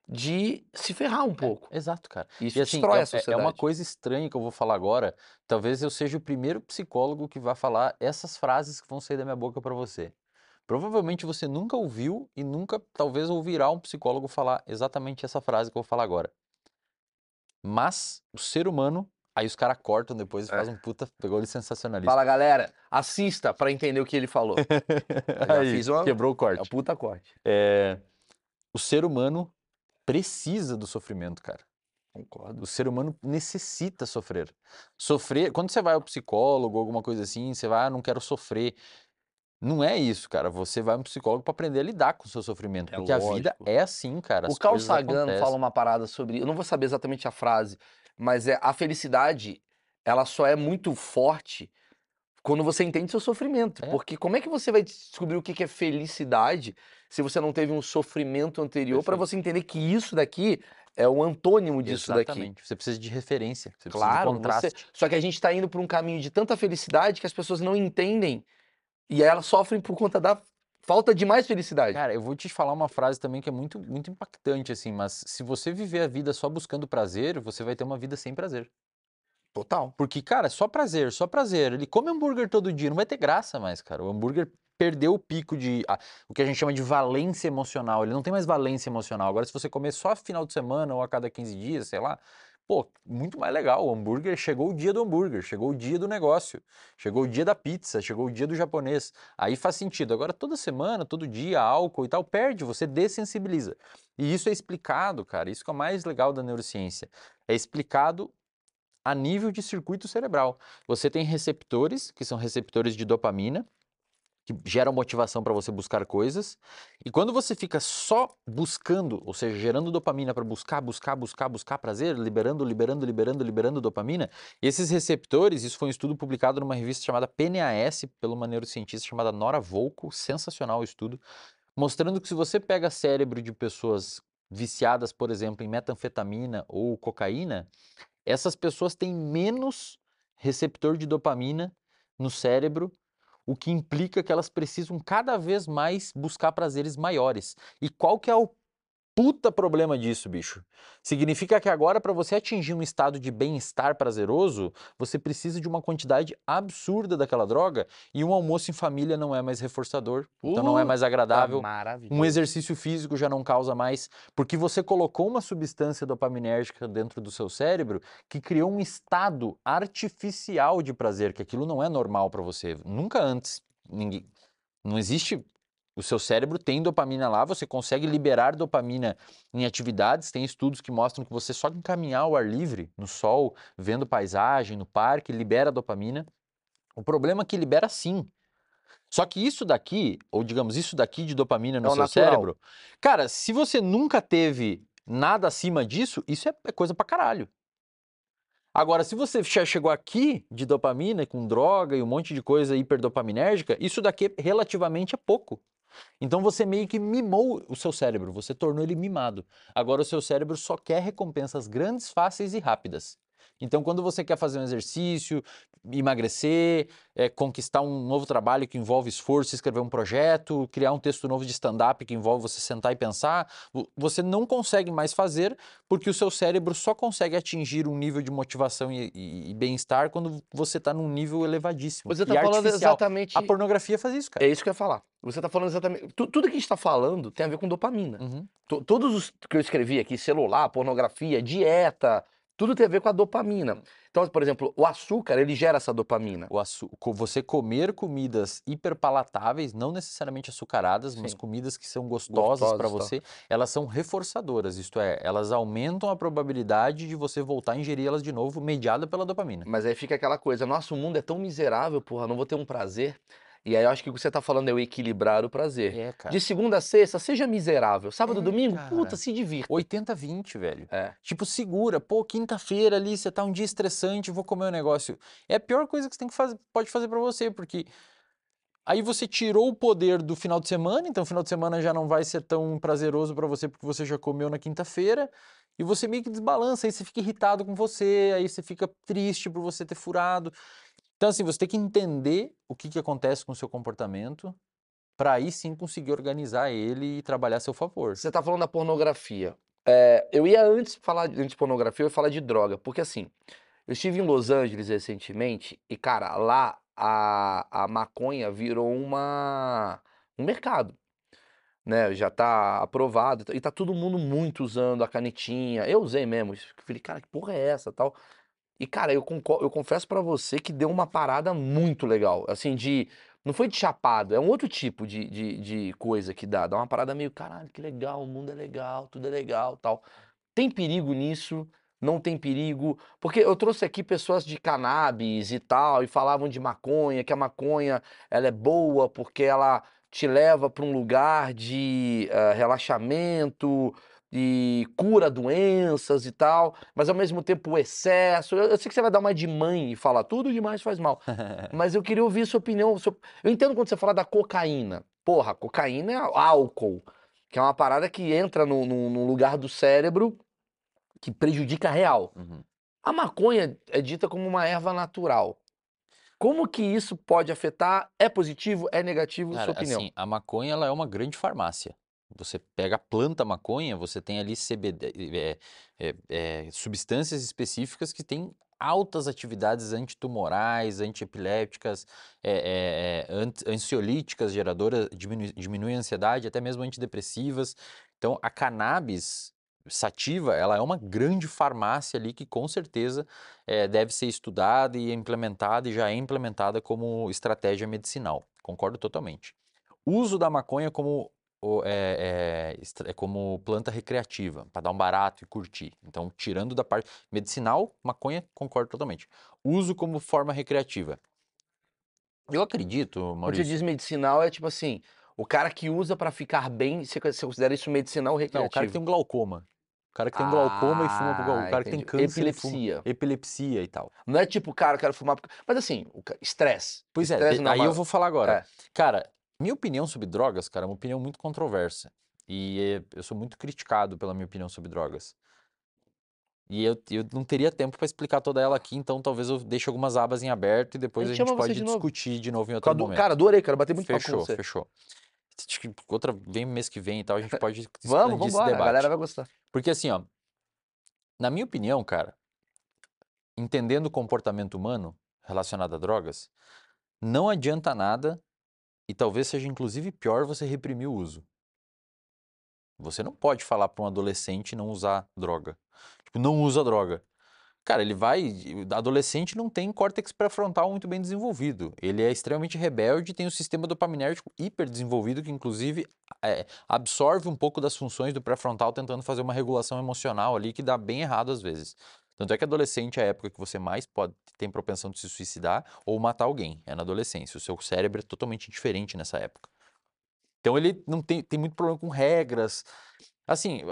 de se ferrar um pouco. Exato, cara. Isso E assim, destrói é, a é- sociedade. é uma coisa estranha que eu vou falar agora. Talvez eu seja o primeiro psicólogo que vai falar essas frases que vão sair da minha boca pra você. Provavelmente você nunca ouviu e nunca, talvez, ouvirá um psicólogo falar exatamente essa frase que eu vou falar agora. Mas o ser humano, aí os caras cortam depois e É. fazem um puta, pegou ele sensacionalista. Fala, galera, assista pra entender o que ele falou. Aí, fiz uma- quebrou o É corte. um puta corte. É, o ser humano precisa do sofrimento, cara. Concordo. O ser humano necessita sofrer. Sofrer, quando você vai ao psicólogo, alguma coisa assim, você vai, ah, não quero sofrer. Não é isso, cara. Você vai ao psicólogo para aprender a lidar com o seu sofrimento. É porque a vida lógico. é assim, cara. O Carl Sagan acontecem. fala uma parada sobre. Eu não vou saber exatamente a frase, mas é a felicidade, ela só é muito forte quando você entende seu sofrimento. É. Porque como é que você vai descobrir o que é felicidade se você não teve um sofrimento anterior para você entender que isso daqui é o antônimo disso daqui? Exatamente. Você precisa de referência. Você precisa Claro, de você- contraste. só que a gente tá indo por um caminho de tanta felicidade que as pessoas não entendem e aí elas sofrem por conta da falta de mais felicidade. Cara, eu vou te falar uma frase também que é muito, muito impactante, assim, mas se você viver a vida só buscando prazer, você vai ter uma vida sem prazer. Total. Porque, cara, só prazer, só prazer. Ele come hambúrguer todo dia, não vai ter graça mais, cara. O hambúrguer perdeu o pico de. o que a gente chama de valência emocional. Ele não tem mais valência emocional. Agora, se você comer só final de semana ou a cada 15 dias, sei lá, pô, muito mais legal. O hambúrguer chegou o dia do hambúrguer, chegou o dia do negócio, chegou o dia da pizza, chegou o dia do japonês. Aí faz sentido. Agora, toda semana, todo dia, álcool e tal, perde, você dessensibiliza. E isso é explicado, cara. Isso que é o mais legal da neurociência. É explicado a nível de circuito cerebral. Você tem receptores, que são receptores de dopamina, que geram motivação para você buscar coisas. E quando você fica só buscando, ou seja, gerando dopamina para buscar, buscar, buscar, buscar prazer, liberando, liberando, liberando, liberando dopamina, esses receptores, isso foi um estudo publicado numa revista chamada PNAS, pelo uma neurocientista chamada Nora Volko, sensacional o estudo, mostrando que se você pega cérebro de pessoas viciadas, por exemplo, em metanfetamina ou cocaína, essas pessoas têm menos receptor de dopamina no cérebro, o que implica que elas precisam cada vez mais buscar prazeres maiores. E qual que é o puta problema disso, bicho? Significa que agora, para você atingir um estado de bem-estar prazeroso, você precisa de uma quantidade absurda daquela droga e um almoço em família não é mais reforçador, então não é mais agradável. maravilhoso. Um exercício físico já não causa mais, porque você colocou uma substância dopaminérgica dentro do seu cérebro que criou um estado artificial de prazer, que aquilo não é normal para você. Nunca antes, ninguém, não existe O seu cérebro tem dopamina lá, você consegue liberar dopamina em atividades. Tem estudos que mostram que você só em caminhar ao ar livre, no sol, vendo paisagem, no parque, libera dopamina. O problema é que libera sim. Só que isso daqui, ou digamos, isso daqui de dopamina no É seu natural. cérebro, cara, se você nunca teve nada acima disso, isso é é coisa pra caralho. Agora, se você já chegou aqui de dopamina, com droga e um monte de coisa hiperdopaminérgica, isso daqui relativamente é pouco. Então você meio que mimou o seu cérebro, você tornou ele mimado. Agora o seu cérebro só quer recompensas grandes, fáceis e rápidas. Então, quando você quer fazer um exercício, emagrecer, eh, conquistar um novo trabalho que envolve esforço, escrever um projeto, criar um texto novo de stand-up que envolve você sentar e pensar, vo- você não consegue mais fazer porque o seu cérebro só consegue atingir um nível de motivação e, e- e bem-estar quando você está num nível elevadíssimo. Você e tá falando artificial. exatamente. A pornografia faz isso, cara. É isso que eu ia falar. Você tá falando exatamente. tu- tudo que a gente tá falando tem a ver com dopamina. Uhum. To- Todos os que eu escrevi aqui, celular, pornografia, dieta, tudo tem a ver com a dopamina. Então, por exemplo, o açúcar, ele gera essa dopamina. O açu- você comer comidas hiperpalatáveis, não necessariamente açucaradas, mas Sim. comidas que são gostosas para Gostosas, você, elas são reforçadoras, isto é, elas aumentam a probabilidade de você voltar a ingerir elas de novo, mediada pela dopamina. Mas aí fica aquela coisa, nosso mundo é tão miserável, porra, não vou ter um prazer. E aí eu acho que o que você tá falando é o equilibrar o prazer. É, cara. De segunda a sexta, seja miserável. Sábado, É, domingo, cara. puta, se divirta. 80-20, velho. É. Tipo, segura. Pô, quinta-feira ali, você tá um dia estressante, vou comer um negócio. É a pior coisa que você tem que fazer, pode fazer pra você, porque aí você tirou o poder do final de semana, então o final de semana já não vai ser tão prazeroso pra você porque você já comeu na quinta-feira. E você meio que desbalança, aí você fica irritado com você, aí você fica triste por você ter furado. Então, assim, você tem que entender o que, que acontece com o seu comportamento pra aí sim conseguir organizar ele e trabalhar a seu favor. Você tá falando da pornografia. É, eu ia antes falar de, antes de pornografia, eu ia falar de droga, porque assim, eu estive em Los Angeles recentemente e, cara, lá a, a maconha virou uma, um mercado, né? Já tá aprovado e tá todo mundo muito usando a canetinha. Eu usei mesmo, falei, cara, que porra é essa, tal. E, cara, eu, eu confesso pra você que deu uma parada muito legal, assim, de... Não foi de chapado, é um outro tipo de, de, de coisa que dá. Dá uma parada meio, caralho, que legal, o mundo é legal, tudo é legal, tal. Tem perigo nisso? Não tem perigo? Porque eu trouxe aqui pessoas de cannabis e tal, e falavam de maconha, que a maconha, ela é boa porque ela te leva para um lugar de eh, relaxamento e cura doenças e tal, mas ao mesmo tempo o excesso. Eu, eu sei que você vai dar uma de mãe e falar tudo demais faz mal, mas eu queria ouvir sua opinião. sua- Eu entendo quando você fala da cocaína. Porra, cocaína é álcool, que é uma parada que entra no lugar do cérebro que prejudica real. Uhum. A maconha é dita como uma erva natural. Como que isso pode afetar? É positivo? É negativo? Cara, sua opinião. assim, a maconha ela é uma grande farmácia. Você pega a planta maconha, você tem ali CBD, é, é, é, substâncias específicas que têm altas atividades antitumorais, antiepilépticas, é, é, é, ansiolíticas, geradoras, diminui, diminui a ansiedade, até mesmo antidepressivas. Então, a cannabis sativa, ela é uma grande farmácia ali que com certeza eh, deve ser estudada e implementada e já é implementada como estratégia medicinal. Concordo totalmente. Uso da maconha como, é, é, é como planta recreativa, para dar um barato e curtir. Então, tirando da parte medicinal, maconha, concordo totalmente. Uso como forma recreativa. Eu acredito, Quando você Maurício. diz medicinal, é tipo assim, o cara que usa pra ficar bem, você considera isso medicinal ou Não, recreativo? o cara que tem um glaucoma. O cara que tem glaucoma e fuma por glaucoma. Ah, O cara que tem entendi. câncer e fuma. Epilepsia. Epilepsia e tal. Não é tipo, cara, eu quero fumar. porque- Mas assim, estresse. Pois é, de- não aí eu vou falar agora. É. Cara, minha opinião sobre drogas, cara, é uma opinião muito controversa. E é- eu sou muito criticado pela minha opinião sobre drogas. E eu, eu não teria tempo para explicar toda ela aqui, então talvez eu deixe algumas abas em aberto e depois A a gente pode de novo. discutir de novo em outro Cara, momento. Cara, adorei, cara, bater muito papo com Fechou, você. fechou. Que outra vem mês que vem e tal, a gente pode Vamos, esse vambora, a galera vai gostar. Porque assim, ó, na minha opinião, cara, entendendo o comportamento humano relacionado a drogas, não adianta nada e talvez seja inclusive pior você reprimir o uso. Você não pode falar para um adolescente não usar droga. Tipo, não usa droga. Cara, ele vai. Adolescente não tem córtex pré-frontal muito bem desenvolvido. Ele é extremamente rebelde, tem um sistema dopaminérgico hiper desenvolvido, que inclusive é, absorve um pouco das funções do pré-frontal, tentando fazer uma regulação emocional ali, que dá bem errado às vezes. Tanto é que adolescente é a época que você mais pode tem propensão de se suicidar ou matar alguém. É na adolescência. O seu cérebro é totalmente diferente nessa época. Então ele não tem, tem muito problema com regras. Assim,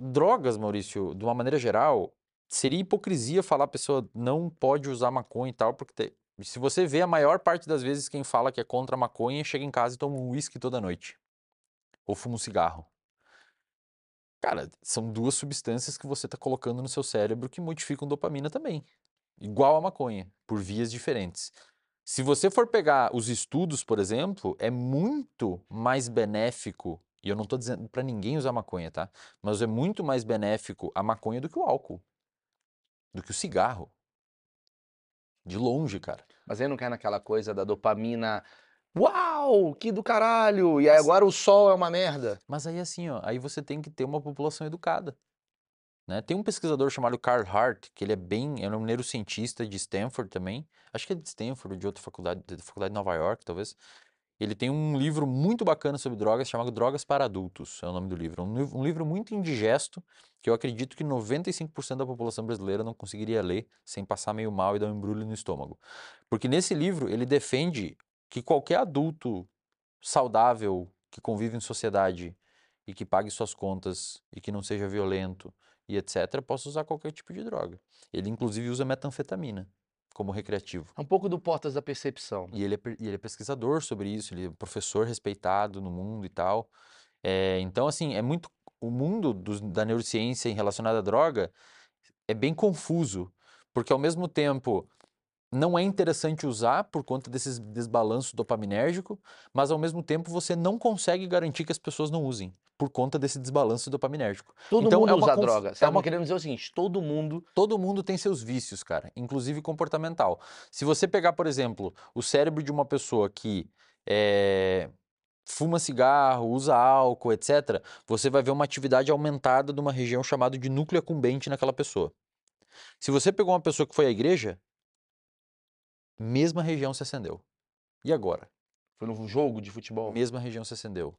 drogas, Maurício, de uma maneira geral, seria hipocrisia falar a pessoa não pode usar maconha e tal, porque te- se você vê a maior parte das vezes quem fala que é contra a maconha chega em casa e toma um uísque toda noite. Ou fuma um cigarro. Cara, são duas substâncias que você está colocando no seu cérebro que modificam dopamina também. Igual a maconha, por vias diferentes. Se você for pegar os estudos, por exemplo, é muito mais benéfico, e eu não estou dizendo para ninguém usar maconha, tá? Mas é muito mais benéfico a maconha do que o álcool, do que o cigarro. De longe, cara. Mas aí não cai naquela coisa da dopamina. Uau, que do caralho! E aí agora o sol é uma merda. Mas aí assim, ó, aí você tem que ter uma população educada. Né? Tem um pesquisador chamado Carl Hart, que ele é bem, é um neurocientista de Stanford também. Acho que é de Stanford, ou de outra faculdade, da faculdade de Nova York, talvez. Ele tem um livro muito bacana sobre drogas, chamado Drogas para Adultos, é o nome do livro. Um, um livro muito indigesto, que eu acredito que 95% da população brasileira não conseguiria ler sem passar meio mal e dar um embrulho no estômago. Porque nesse livro ele defende que qualquer adulto saudável que convive em sociedade e que pague suas contas e que não seja violento e etc., possa usar qualquer tipo de droga. Ele inclusive usa metanfetamina como recreativo. É um pouco do Portas da Percepção. E ele é, ele é pesquisador sobre isso, ele é professor respeitado no mundo e tal. É, então, assim, é muito. O mundo da neurociência em relacionado à droga é bem confuso, porque ao mesmo tempo não é interessante usar por conta desses desbalanço dopaminérgico, mas ao mesmo tempo você não consegue garantir que as pessoas não usem por conta desse desbalanço dopaminérgico. Todo Então, mundo é uma usa conf- droga. é Sabe, uma- querendo dizer o seguinte, todo mundo... Todo mundo tem seus vícios, cara, inclusive comportamental. Se você pegar, por exemplo, o cérebro de uma pessoa que eh, fuma cigarro, usa álcool, etc., você vai ver uma atividade aumentada de uma região chamada de núcleo acumbente naquela pessoa. Se você pegou uma pessoa que foi à igreja, mesma região se acendeu. E agora? Foi num jogo de futebol. Mesma região se acendeu.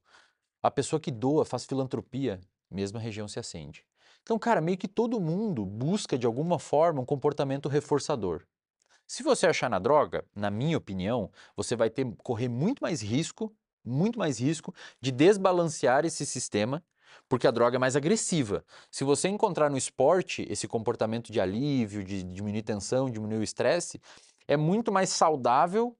A pessoa que doa, faz filantropia, mesma região se acende. Então, cara, meio que todo mundo busca de alguma forma um comportamento reforçador. Se você achar na droga, na minha opinião, você vai ter correr muito mais risco, muito mais risco de desbalancear esse sistema, porque a droga é mais agressiva. Se você encontrar no esporte esse comportamento de alívio, de diminuir tensão, diminuir o estresse, é muito mais saudável,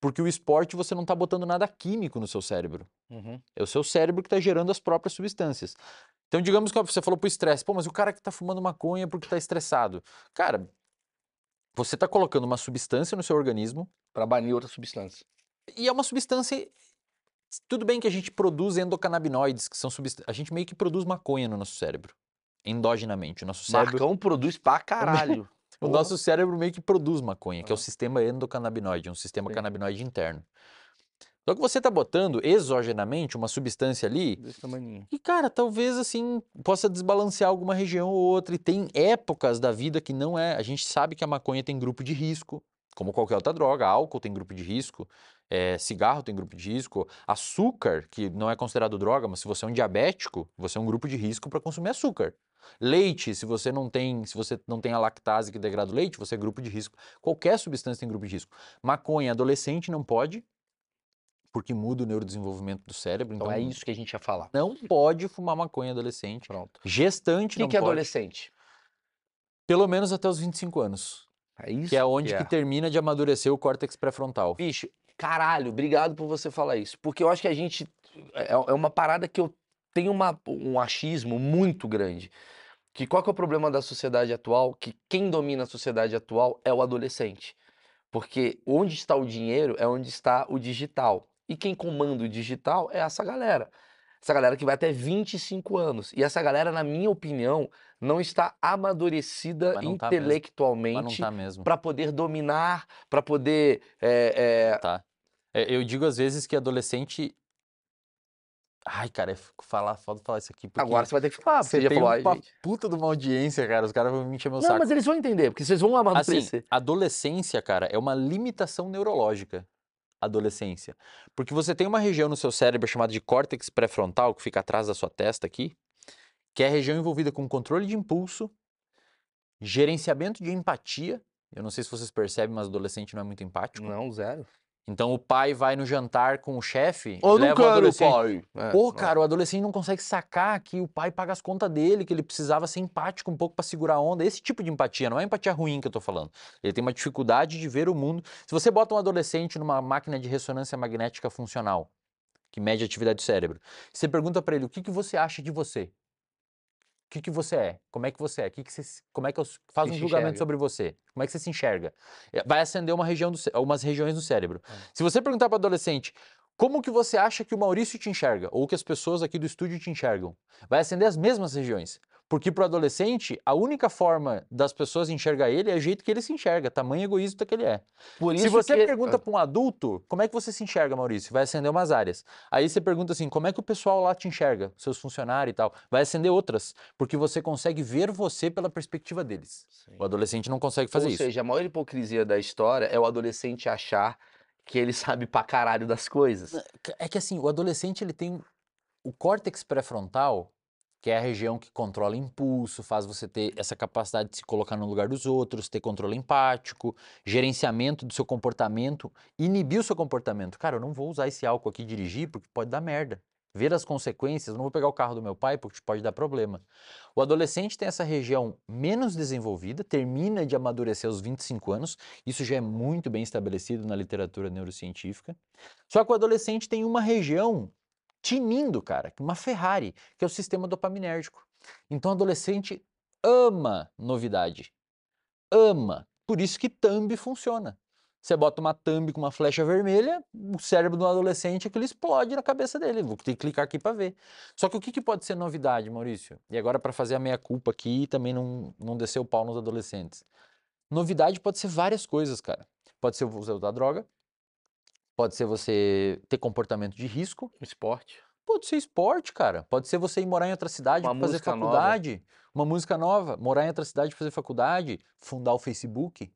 porque o esporte você não está botando nada químico no seu cérebro. Uhum. É o seu cérebro que está gerando as próprias substâncias. Então, digamos que ó, você falou pro estresse, pô, mas o cara que está fumando maconha porque está estressado. Cara, você está colocando uma substância no seu organismo Pra banir outra substância. e é uma substância. Tudo bem que a gente produz endocannabinoides, que são substâncias. A gente meio que produz maconha no nosso cérebro, endogenamente. O nosso cérebro, Marcão produz pra caralho. O nosso cérebro meio que produz maconha, que é o sistema endocannabinoide, um sistema Sim. canabinoide interno. Só que você está botando exogenamente uma substância ali Desse tamaninho. E, cara, talvez assim possa desbalancear alguma região ou outra. E tem épocas da vida que não é. A gente sabe que a maconha tem grupo de risco, como qualquer outra droga. Álcool tem grupo de risco, eh, cigarro tem grupo de risco, açúcar, que não é considerado droga, mas se você é um diabético, você é um grupo de risco para consumir açúcar. Leite, se você não tem, se você não tem a lactase que degrada o leite, você é grupo de risco. Qualquer substância tem grupo de risco. Maconha, adolescente não pode, porque muda o neurodesenvolvimento do cérebro. Então Então, é isso que a gente ia falar. não pode fumar maconha adolescente. Pronto. Gestante que, não que é pode. adolescente? Pelo menos até os 25 anos. É isso Que é onde é. que termina de amadurecer o córtex pré-frontal. Bicho, caralho, obrigado por você falar isso. Porque eu acho que a gente. É, é uma parada que eu tenho uma, um achismo muito grande. Que qual que é o problema da sociedade atual? Que quem domina a sociedade atual é o adolescente. Porque onde está o dinheiro é onde está o digital. E quem comanda o digital é essa galera. Essa galera que vai até 25 anos. E essa galera, na minha opinião, não está amadurecida não tá não intelectualmente tá para poder dominar, para poder é, é, Tá. É, Eu digo às vezes que adolescente Ai, cara, é falar, falta falar isso aqui. Agora você vai ter que falar, você já tem falou, ai, uma gente. puta de uma audiência, cara. Os caras vão me encher meu Não, saco. mas eles vão entender, porque vocês vão Assim, amadurecer. adolescência, cara, é uma limitação neurológica. Adolescência. Porque você tem uma região no seu cérebro chamada de córtex pré-frontal, que fica atrás da sua testa aqui, que é a região envolvida com controle de impulso, gerenciamento de empatia. Eu não sei se vocês percebem, mas adolescente não é muito empático. Não, zero. Então o pai vai no jantar com o chefe, Eu não leva o quero, adolescente. pai. É, Pô, não. cara, o adolescente não consegue sacar que o pai paga as contas dele, que ele precisava ser empático um pouco pra segurar a onda. Esse tipo de empatia, não é empatia ruim que eu tô falando. Ele tem uma dificuldade de ver o mundo. Se você bota um adolescente numa máquina de ressonância magnética funcional, que mede a atividade do cérebro, você pergunta pra ele o que, que você acha de você? O que, que você é? Como é que você é? Que que você, como é que eu, faz um julgamento enxerga. sobre você? Como é que você se enxerga? É, Vai acender uma região do, umas regiões do cérebro. É. Se você perguntar para adolescente como que você acha que o Maurício te enxerga ou que as pessoas aqui do estúdio te enxergam, vai acender as mesmas regiões. Porque para o adolescente, a única forma das pessoas enxergar ele é o jeito que ele se enxerga, tamanho egoísta que ele é. Por Se você que... pergunta para um adulto, como é que você se enxerga, Maurício? Vai acender umas áreas. Aí você pergunta assim, como é que o pessoal lá te enxerga? Seus funcionários e tal. Vai acender outras, porque você consegue ver você pela perspectiva deles. Sim. O adolescente não consegue fazer Ou isso. seja, a maior hipocrisia da história é o adolescente achar que ele sabe pra caralho das coisas. É que assim, o adolescente ele tem o córtex pré-frontal, que é a região que controla impulso, faz você ter essa capacidade de se colocar no lugar dos outros, ter controle empático, gerenciamento do seu comportamento, inibir o seu comportamento. Cara, eu não vou usar esse álcool aqui e dirigir porque pode dar merda. Ver as consequências, não vou pegar o carro do meu pai porque pode dar problema. O adolescente tem essa região menos desenvolvida, termina de amadurecer aos 25 anos, isso já é muito bem estabelecido na literatura neurocientífica. Só que o adolescente tem uma região tinindo, cara, uma Ferrari, que é o sistema dopaminérgico. Então o adolescente ama novidade. Ama. Por isso que thumb funciona. Você bota uma thumb com uma flecha vermelha, o cérebro do adolescente aquilo explode na cabeça dele. Vou ter que clicar aqui para ver. Só que o que, que pode ser novidade, Maurício? E agora para fazer a meia culpa aqui e também não, não descer o pau nos adolescentes. Novidade pode ser várias coisas, cara. Pode ser você usar droga, pode ser você ter comportamento de risco, Esporte. Pode ser esporte, cara. Pode ser você ir morar em outra cidade, Uma fazer música nova. faculdade, uma música nova, morar em outra cidade, fazer faculdade, fundar o Facebook,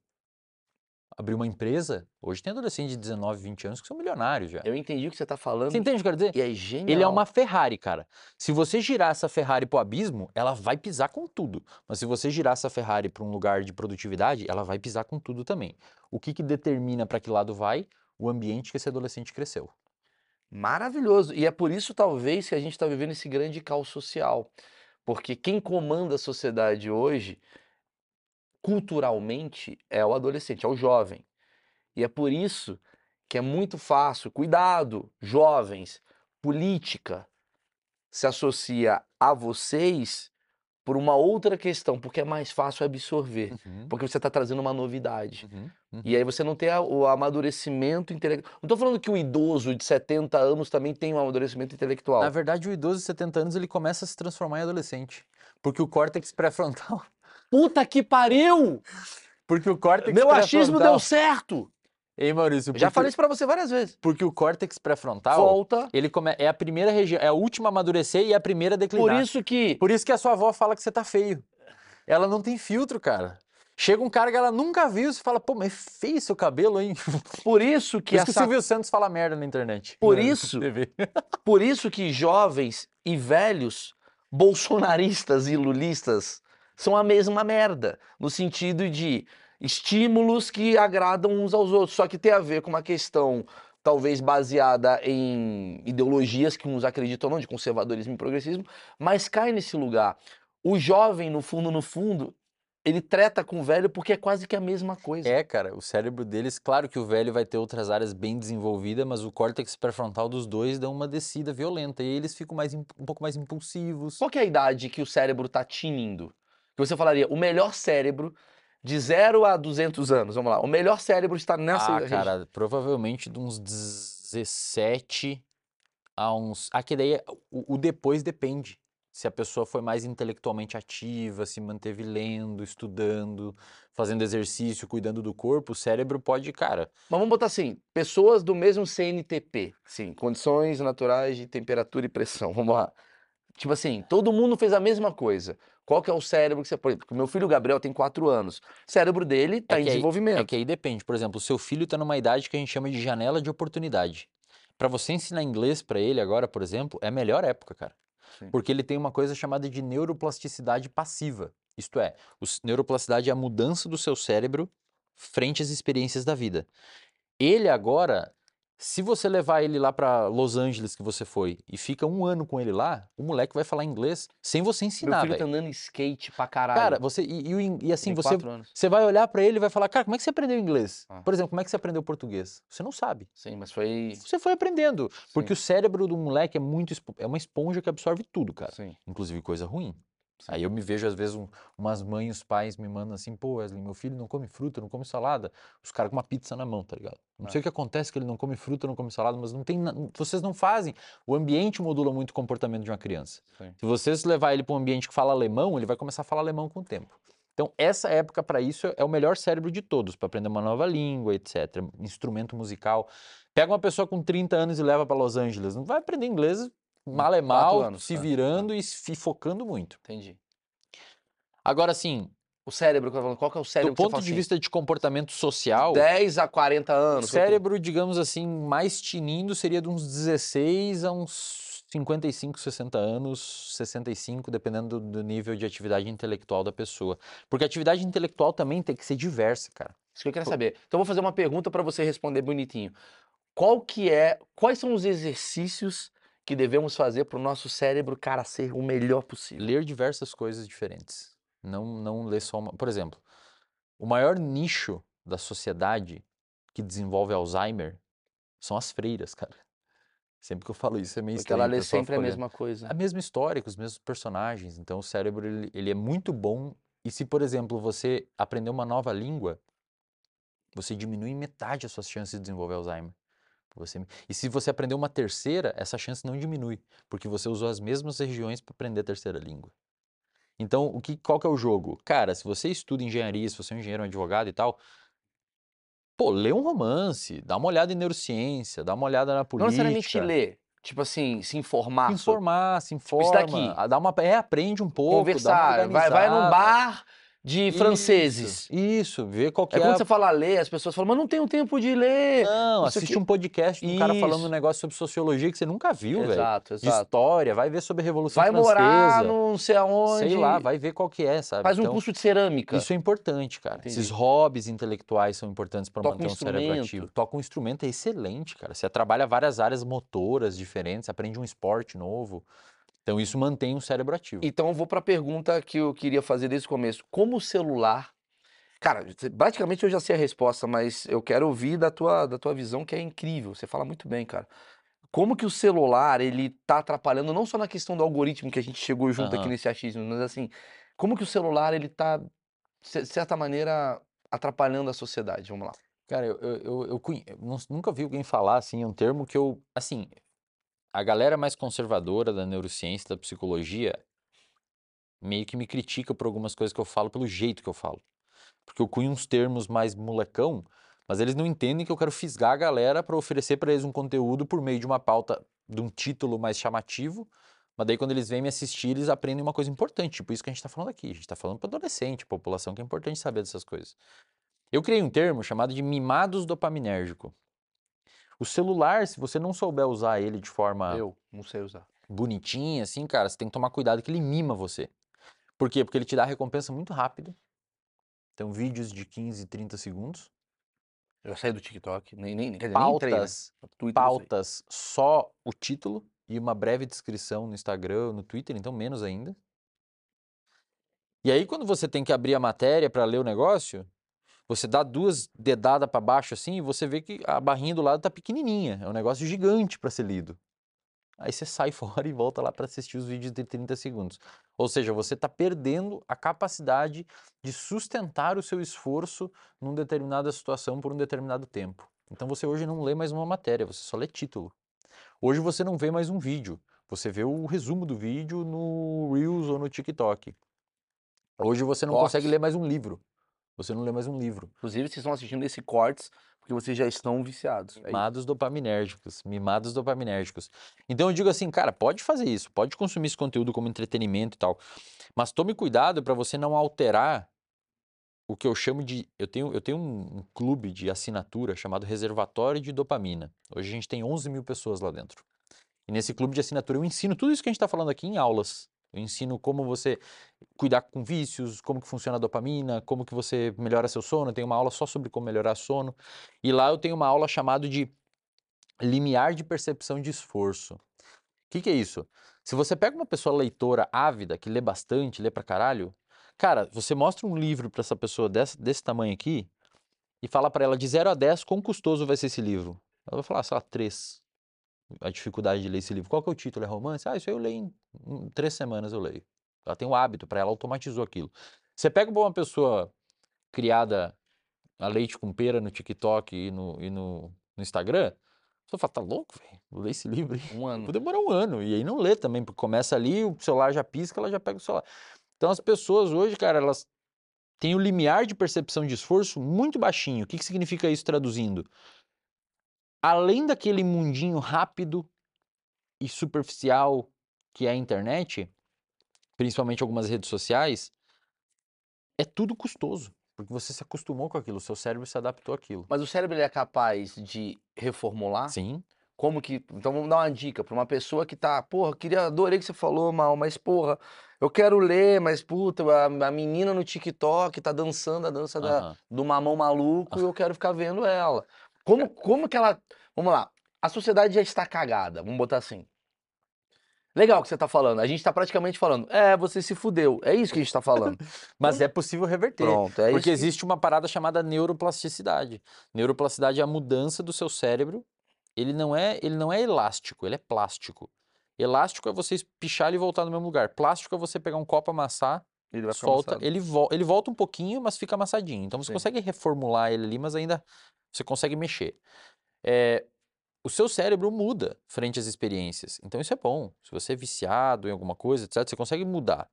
abrir uma empresa. Hoje tem adolescentes de 19, 20 anos que são milionários já. Eu entendi o que você tá falando. Você entende o que eu quero dizer? E é genial. Ele é uma Ferrari, cara. Se você girar essa Ferrari pro abismo, ela vai pisar com tudo. Mas se você girar essa Ferrari para um lugar de produtividade, ela vai pisar com tudo também. O que, que determina para que lado vai? O ambiente que esse adolescente cresceu. Maravilhoso. E é por isso, talvez, que a gente está vivendo esse grande caos social. Porque quem comanda a sociedade hoje, culturalmente, é o adolescente, é o jovem. E é por isso que é muito fácil. Cuidado, jovens, política se associa a vocês por uma outra questão, porque é mais fácil absorver. Uhum, Porque você está trazendo uma novidade. uhum, uhum. E aí você não tem a- o amadurecimento intelectual. Não tô falando que o idoso de 70 anos também tem um amadurecimento intelectual. Na verdade, o idoso de 70 anos ele começa a se transformar em adolescente. Porque o córtex pré-frontal. Puta que pariu! Porque o córtex Meu achismo deu certo! Ei, Maurício, Eu Já porque- falei isso pra você várias vezes. Porque o córtex pré-frontal, Volta. ele come... é a primeira região, é a última a amadurecer e é a primeira a declinar. Por isso que. Por isso que a sua avó fala que você tá feio. Ela não tem filtro, cara. Chega um cara que ela nunca viu, você fala, pô, mas é feio seu cabelo, hein? Por Por isso que isso que o essa Silvio Santos fala merda na internet. Por isso-. Por isso que jovens e velhos, bolsonaristas e lulistas, são a mesma merda. No sentido de estímulos que agradam uns aos outros. Só que tem a ver com uma questão, talvez baseada em ideologias que uns acreditam ou não, de conservadorismo e progressismo, mas cai nesse lugar. O jovem, no fundo, no fundo, ele treta com o velho porque é quase que a mesma coisa. É, cara, o cérebro deles, claro que o velho vai ter outras áreas bem desenvolvidas, mas o córtex pré-frontal dos dois dá uma descida violenta e eles ficam mais, um pouco mais impulsivos. Qual que é a idade que o cérebro tá tinindo? Que você falaria, o melhor cérebro de 0 a 200 anos, vamos lá. O melhor cérebro está nessa Ah, região. cara, provavelmente de uns 17 a uns. Ah, que daí é- o, o depois depende. se a pessoa foi mais intelectualmente ativa, se manteve lendo, estudando, fazendo exercício, cuidando do corpo, o cérebro pode, cara, Mas vamos botar assim, pessoas do mesmo CNTP, sim, condições naturais de temperatura e pressão, vamos lá. Tipo assim, todo mundo fez a mesma coisa. Qual que é o cérebro que você... Por exemplo, meu filho Gabriel tem quatro anos. O cérebro dele tá É em que aí- desenvolvimento. É que aí depende. Por exemplo, o seu filho está numa idade que a gente chama de janela de oportunidade. Para você ensinar inglês para ele agora, por exemplo, é a melhor época, cara. Sim. Porque ele tem uma coisa chamada de neuroplasticidade passiva. Isto é, neuroplasticidade é a mudança do seu cérebro frente às experiências da vida. Ele agora, se você levar ele lá para Los Angeles que você foi e fica um ano com ele lá, o moleque vai falar inglês sem você Meu ensinar, filho velho. tá andando skate pra caralho. Cara, você e, e e assim tem você você vai olhar pra ele e vai falar, cara, como é que você aprendeu inglês? Ah. Por exemplo, como é que você aprendeu português? Você não sabe. Sim, mas foi... Você foi aprendendo. Porque Sim. o cérebro do moleque é muito é uma esponja que absorve tudo, cara. Sim. Inclusive coisa ruim. Sim. Aí eu me vejo, às vezes, um- umas mães, os pais me mandam assim, pô, Wesley, meu filho não come fruta, não come salada. Os caras com uma pizza na mão, tá ligado? Não Ah. sei o que acontece que ele não come fruta, não come salada, mas não tem. Vocês não fazem. O ambiente modula muito o comportamento de uma criança. Sim. Se vocês levar ele para um ambiente que fala alemão, ele vai começar a falar alemão com o tempo. Então, essa época para isso é o melhor cérebro de todos, para aprender uma nova língua, etc. Instrumento musical. Pega uma pessoa com 30 anos e leva para Los Angeles, não vai aprender inglês mal é mal, anos, se tá, virando e se focando muito. Entendi. Agora, assim, O cérebro, que eu tô falando, qual que é o cérebro do que você ponto de assim, vista de comportamento social, 10 a 40 o anos. tô- cérebro, digamos assim, mais tinindo seria de uns 16 a uns 55, 60 anos, 65, dependendo do, do nível de atividade intelectual da pessoa. Porque a atividade intelectual também tem que ser diversa, cara. Isso que eu quero saber. Então eu vou fazer uma pergunta para você responder bonitinho. Qual que é, quais são os exercícios que devemos fazer para o nosso cérebro, cara, ser o melhor possível? Ler diversas coisas diferentes. Não, não ler só uma. Por exemplo, o maior nicho da sociedade que desenvolve Alzheimer são as freiras, cara. Sempre que eu falo isso é meio Porque ela estranho. o lê sempre a mesma coisa. A mesma história, com os mesmos personagens. Então, o cérebro, ele, ele é muito bom. E se, por exemplo, você aprender uma nova língua, você diminui metade as suas chances de desenvolver Alzheimer. Você, e se você aprender uma terceira, essa chance não diminui, porque você usou as mesmas regiões para aprender a terceira língua. Então, o que, qual que é o jogo? Cara, se você estuda engenharia, se você é um engenheiro, um advogado e tal, pô, lê um romance, dá uma olhada em neurociência, dá uma olhada na Não política. necessariamente ler, tipo assim, se informar. Se informar, se Tipo, isso daqui. informa, dá uma, é, aprende um pouco, conversar, vai, vai num bar de Isso, franceses. Isso, vê qual que É é. quando a- você fala ler, as pessoas falam, mas não tenho tempo de ler. Não, isso assiste aqui- um podcast de um cara falando Isso. um negócio sobre sociologia que você nunca viu, velho. Exato, De exato. história, vai ver sobre a Revolução Vai Francesa. morar no não sei aonde. Sei lá, vai ver qual que é, sabe? Faz um Então, curso de cerâmica. Isso é importante, cara. Entendi. Esses hobbies intelectuais são importantes para Toca um manter um cérebro ativo. Toca um instrumento é excelente, cara. Você trabalha várias áreas motoras diferentes, aprende um esporte novo. Então isso mantém o cérebro ativo. Então eu vou para a pergunta que eu queria fazer desde o começo. Como o celular. Cara, praticamente eu já sei a resposta, mas eu quero ouvir da tua, da tua visão, que é incrível. Você fala muito bem, cara. Como que o celular, ele tá atrapalhando, não só na questão do algoritmo que a gente chegou junto aqui Aham. nesse achismo, mas assim, como que o celular, ele tá, de certa maneira, atrapalhando a sociedade? Vamos lá. Cara, eu, eu, eu, eu nunca vi alguém falar assim, um termo que eu. Assim, a galera mais conservadora da neurociência, da psicologia, meio que me critica por algumas coisas que eu falo pelo jeito que eu falo. Porque eu cunho uns termos mais molecão, mas eles não entendem que eu quero fisgar a galera para oferecer para eles um conteúdo por meio de uma pauta, de um título mais chamativo. Mas daí, quando eles vêm me assistir, eles aprendem uma coisa importante, tipo isso que a gente está falando aqui. A gente está falando para adolescente, população, que é importante saber dessas coisas. Eu criei um termo chamado de mimados dopaminérgico. O celular, se você não souber usar ele de forma Eu não sei usar. bonitinha, assim, cara, você tem que tomar cuidado que ele mima você. Por quê? Porque ele te dá recompensa muito rápida. Então, vídeos de 15, 30 segundos. Eu saí do TikTok, nem, nem, quer dizer, nem entrei, né? Pautas, pautas só o título e uma breve descrição no Instagram, no Twitter, então menos ainda. E aí, quando você tem que abrir a matéria para ler o negócio, você dá duas dedadas para baixo assim e você vê que a barrinha do lado tá pequenininha. É um negócio gigante para ser lido. Aí você sai fora e volta lá para assistir os vídeos de 30 segundos. Ou seja, você está perdendo a capacidade de sustentar o seu esforço numa determinada situação por um determinado tempo. Então você hoje não lê mais uma matéria, você só lê título. Hoje você não vê mais um vídeo, você vê o resumo do vídeo no Reels ou no TikTok. Hoje você não Cortes. consegue ler mais um livro. Você não lê mais um livro. Inclusive, vocês estão assistindo esse cortes porque vocês já estão viciados. É. Mimados dopaminérgicos, mimados dopaminérgicos. Então eu digo assim, cara, pode fazer isso, pode consumir esse conteúdo como entretenimento e tal, mas tome cuidado para você não alterar o que eu chamo de, eu tenho, eu tenho um, um clube de assinatura chamado Reservatório de Dopamina. Hoje a gente tem 11 mil pessoas lá dentro. E nesse clube de assinatura eu ensino tudo isso que a gente está falando aqui em aulas. Eu ensino como você cuidar com vícios, como que funciona a dopamina, como que você melhora seu sono. Tem uma aula só sobre como melhorar sono. E lá eu tenho uma aula chamada de limiar de percepção de esforço. O que, que é isso? Se você pega uma pessoa leitora ávida, que lê bastante, lê pra caralho, cara, você mostra um livro pra essa pessoa desse, desse tamanho aqui e fala pra ela de 0 a 10 quão custoso vai ser esse livro. Ela vai falar, sei lá, 3. A dificuldade de ler esse livro. Qual que é o título? É romance? Ah, isso aí eu leio em, em três semanas, eu leio. Ela tem o hábito, pra ela automatizou aquilo. Você pega uma pessoa criada a leite com pera no TikTok e no, e no, no Instagram, você fala, tá louco, velho? Vou ler esse livro. Um ano. Vou demorar um ano. E aí não lê também, porque começa ali, o celular já pisca, ela já pega o celular. Então as pessoas hoje, cara, elas têm o limiar de percepção de esforço muito baixinho. O que, que significa isso traduzindo? Além daquele mundinho rápido e superficial que é a internet, principalmente algumas redes sociais, é tudo custoso. Porque você se acostumou com aquilo, o seu cérebro se adaptou àquilo. Mas o cérebro é capaz de reformular? Sim. Como que. Então vamos dar uma dica para uma pessoa que tá, porra, queria, adorei que você falou, mal, mas porra, eu quero ler, mas puta, a, a menina no TikTok tá dançando a dança da, aham. do mamão maluco e eu quero ficar vendo ela. Como, como que ela. Vamos lá. A sociedade já está cagada, vamos botar assim. Legal o que você tá falando. A gente tá praticamente falando, é, você se fudeu. É isso que a gente tá falando. Mas é possível reverter. Pronto, é Porque isso. existe uma parada chamada neuroplasticidade. Neuroplasticidade é a mudança do seu cérebro. Ele não é, ele não é elástico, ele é plástico. Elástico é você pichar e voltar no mesmo lugar. Plástico é você pegar um copo, amassar, Ele solta, amassado. ele, vol- ele volta um pouquinho, mas fica amassadinho. Então você Sim. consegue reformular ele ali, mas ainda você consegue mexer. É, o seu cérebro muda frente às experiências. Então isso é bom. Se você é viciado em alguma coisa, etc., você consegue mudar.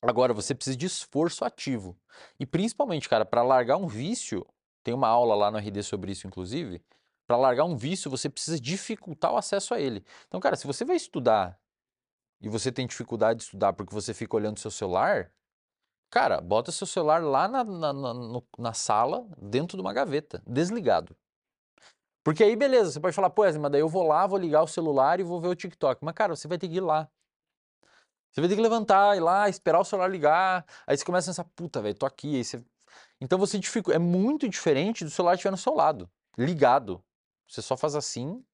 Agora, você precisa de esforço ativo. E principalmente, cara, para largar um vício, tem uma aula lá no RD sobre isso, inclusive. Para largar um vício, você precisa dificultar o acesso a ele. Então, cara, se você vai estudar e você tem dificuldade de estudar porque você fica olhando seu celular, cara, bota seu celular lá na, na, na- no- na sala, dentro de uma gaveta, desligado. Porque aí, beleza, você pode falar, pô, mas daí eu vou lá, vou ligar o celular e vou ver o TikTok. Mas, cara, você vai ter que ir lá. Você vai ter que levantar, ir lá, esperar o celular ligar. Aí você começa a pensar, puta, velho, tô aqui. Aí você... Então você dificulta. É muito diferente do celular estiver no seu lado, ligado. Você só faz assim.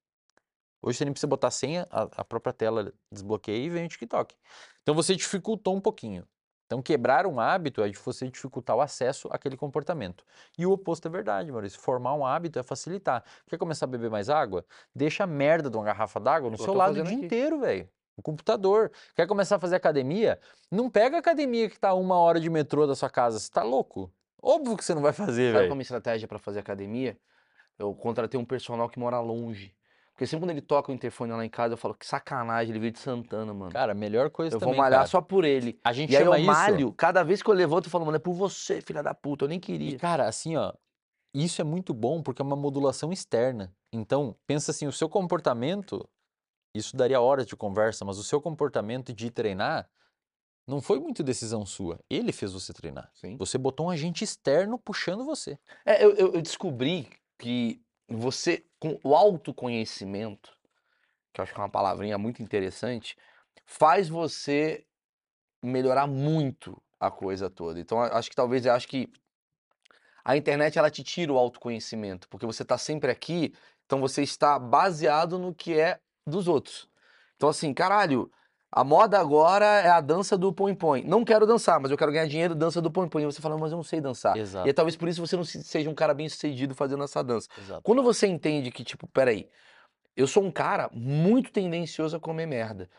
Hoje você nem precisa botar senha, a, a própria tela desbloqueia e vem o TikTok. Então você dificultou um pouquinho. Então quebrar um hábito é de você dificultar o acesso àquele comportamento. E o oposto é verdade, Maurício. Formar um hábito é facilitar. Quer começar a beber mais água? Deixa a merda de uma garrafa d'água no Eu seu lado o dia aqui. inteiro, velho. O computador. Quer começar a fazer academia? Não pega a academia que tá a uma hora de metrô da sua casa. Você tá louco? Óbvio que você não vai fazer, Sabe velho. como estratégia para fazer academia? Eu contratei um personal que mora longe. Porque sempre quando ele toca o interfone lá em casa, eu falo, que sacanagem, ele veio de Santana, mano. Cara, a melhor coisa eu também, vou malhar cara. só por ele. A gente E aí eu isso... malho, cada vez que eu levanto, eu falo, mano, é por você, filha da puta, eu nem E, queria. cara, assim, ó, isso é muito bom porque é uma modulação externa. Então, pensa assim, o seu comportamento, isso daria horas de conversa, mas o seu comportamento de treinar não foi muito decisão sua. Ele fez você treinar. Sim. Você botou um agente externo puxando você. É, eu, eu- eu descobri que você, com o autoconhecimento, que eu acho que é uma palavrinha muito interessante, faz você melhorar muito a coisa toda. Então, acho que talvez, eu acho que a internet, ela te tira o autoconhecimento, porque você está sempre aqui, então você está baseado no que é dos outros. Então, assim, caralho, a moda agora é a dança do põe-põe. Não quero dançar, mas eu quero ganhar dinheiro, dança do põe-põe. E você fala, mas eu não sei dançar. Exato. E é talvez por isso você não se- seja um cara bem sucedido fazendo essa dança. Exato. Quando você entende que, tipo, peraí, eu sou um cara muito tendencioso a comer merda.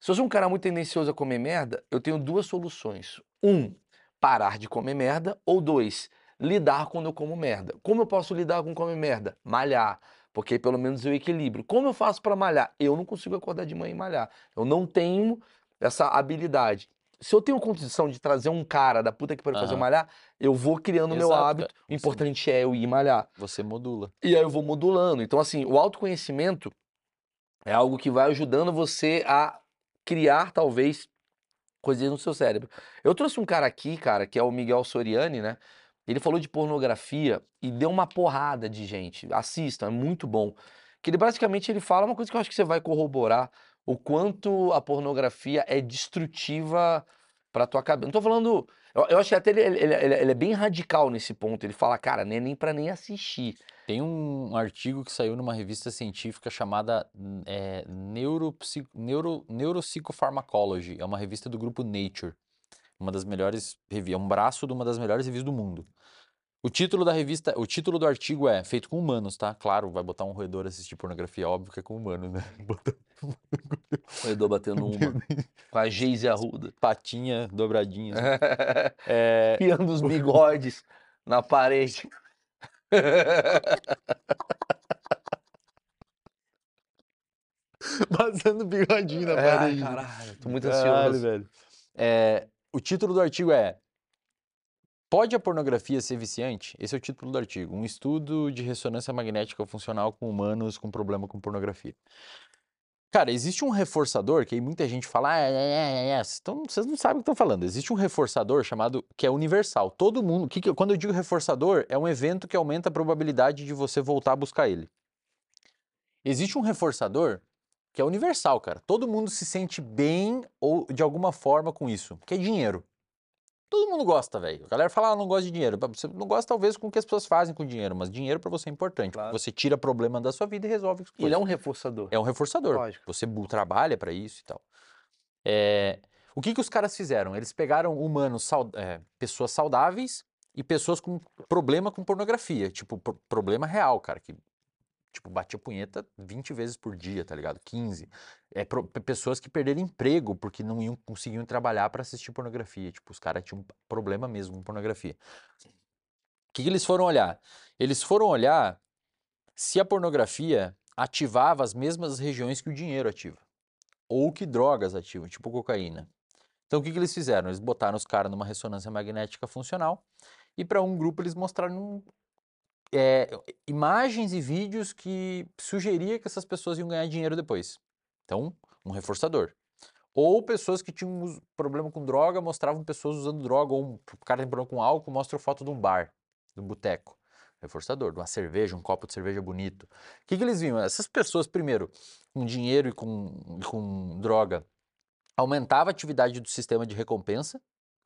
Se eu sou um cara muito tendencioso a comer merda, eu tenho duas soluções. Um, parar de comer merda. Ou dois, lidar quando eu como merda. Como eu posso lidar com comer merda? Malhar. Porque pelo menos eu equilibro. Como eu faço pra malhar? Eu não consigo acordar de manhã e malhar. Eu não tenho essa habilidade. Se eu tenho condição de trazer um cara da puta que pariu fazer eu malhar, eu vou criando o meu hábito. cara. O importante é eu ir malhar. Você modula. E aí eu vou modulando. Então, assim, o autoconhecimento é algo que vai ajudando você a criar, talvez, coisas no seu cérebro. Eu trouxe um cara aqui, cara, que é o Miguel Soriani, né? Ele falou de pornografia e deu uma porrada de gente. Assistam, é muito bom. Que ele basicamente ele fala uma coisa que eu acho que você vai corroborar o quanto a pornografia é destrutiva pra tua cabeça. Não tô falando. Eu, eu acho que até ele, ele- ele- ele é bem radical nesse ponto. Ele fala, cara, nem, nem pra nem assistir. Tem um artigo que saiu numa revista científica chamada hum, é, Neuro, Neuropsychopharmacology. É uma revista do grupo Nature. Uma das melhores revistas, é um braço de uma das melhores revistas do mundo. O título da revista, o título do artigo é Feito com Humanos, tá? Claro, vai botar um roedor assistir pornografia, óbvio que é com humanos, né? Edu batendo uma. Com a Geise Arruda. patinha dobradinha. assim. É, Piando os bigodes na parede. passando bigodinho na Ai, parede. caralho, tô muito Caralho, ansioso. velho. É, o título do artigo é Pode a pornografia ser viciante? Esse é o título do artigo. Um estudo de ressonância magnética funcional com humanos com problema com pornografia. Cara, existe um reforçador que aí muita gente fala, ah, é, é, é. Então, vocês não sabem o que estão falando. Existe um reforçador chamado que é universal. Todo mundo, que que- quando eu digo reforçador, é um evento que aumenta a probabilidade de você voltar a buscar ele. Existe um reforçador que é universal, cara. Todo mundo se sente bem ou de alguma forma com isso, que é dinheiro. Todo mundo gosta, velho. A galera fala, ah, não gosta de dinheiro. Você não gosta, talvez, com o que as pessoas fazem com dinheiro, mas dinheiro pra você é importante. Claro. Você tira problema da sua vida e resolve as Ele é um reforçador. É um reforçador. Lógico. Você trabalha pra isso e tal. É, O que, que os caras fizeram? Eles pegaram humanos, é, pessoas saudáveis e pessoas com problema com pornografia. Tipo, pro- problema real, cara. Que, tipo, batia punheta 20 vezes por dia, tá ligado? 15. É, pro- pe- pessoas que perderam emprego porque não iam, conseguiam trabalhar pra assistir pornografia. Tipo, os caras tinham problema mesmo com pornografia. O que, que eles foram olhar? Eles foram olhar se a pornografia ativava as mesmas regiões que o dinheiro ativa. Ou que drogas ativam, tipo cocaína. Então o que, que eles fizeram? Eles botaram os caras numa ressonância magnética funcional e para um grupo eles mostraram é, imagens e vídeos que sugeria que essas pessoas iam ganhar dinheiro depois. Então, um reforçador. Ou pessoas que tinham problema com droga mostravam pessoas usando droga, ou um cara tem problema com álcool, mostra foto de um bar, de um boteco. Reforçador, de uma cerveja, um copo de cerveja bonito. O que, que eles viam? Essas pessoas, primeiro, com dinheiro e com, e com droga, aumentava a atividade do sistema de recompensa,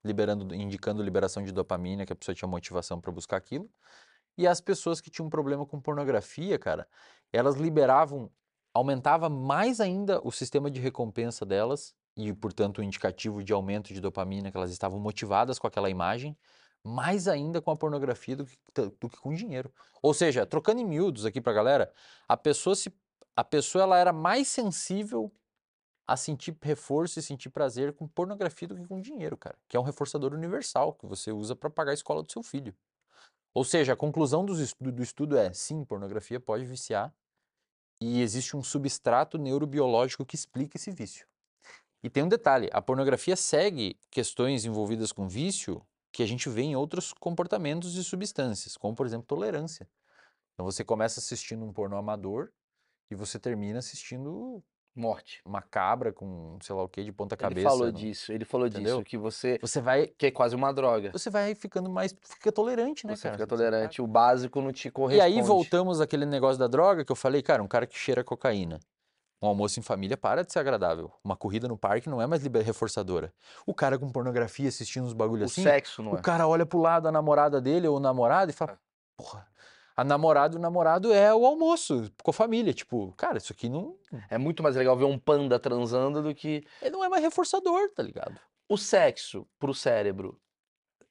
liberando, indicando liberação de dopamina, que a pessoa tinha motivação para buscar aquilo. E as pessoas que tinham problema com pornografia, cara, elas liberavam, aumentava mais ainda o sistema de recompensa delas, e, portanto, o indicativo de aumento de dopamina, que elas estavam motivadas com aquela imagem, mais ainda com a pornografia do que, do que com dinheiro. Ou seja, trocando em miúdos aqui pra galera, a pessoa se a pessoa ela era mais sensível a sentir reforço e sentir prazer com pornografia do que com dinheiro, cara, que é um reforçador universal que você usa para pagar a escola do seu filho. Ou seja, a conclusão dos estu- do estudo é: sim, pornografia pode viciar e existe um substrato neurobiológico que explica esse vício. E tem um detalhe: a pornografia segue questões envolvidas com vício que a gente vê em outros comportamentos e substâncias, como por exemplo tolerância. Então você começa assistindo um porno amador e você termina assistindo Morte. uma cabra com sei lá o que de ponta Ele cabeça. falou no- disso, ele falou Entendeu? disso, que você. Você vai, que é quase uma droga. você vai ficando mais, fica tolerante, né, Você cara? fica vai- tolerante, o básico não te E corresponde. aí voltamos àquele negócio da droga que eu falei, cara, um cara que cheira cocaína. Um almoço em família para de ser agradável. Uma corrida no parque não é mais reforçadora. O cara com pornografia assistindo uns bagulho O assim, sexo não o é. cara olha pro lado da namorada dele ou o namorado e fala, porra, a namorada e o namorado é o almoço com a família. Tipo, cara, isso aqui não, É muito mais legal ver um panda transando do que. ele não é mais reforçador, tá ligado? O sexo pro cérebro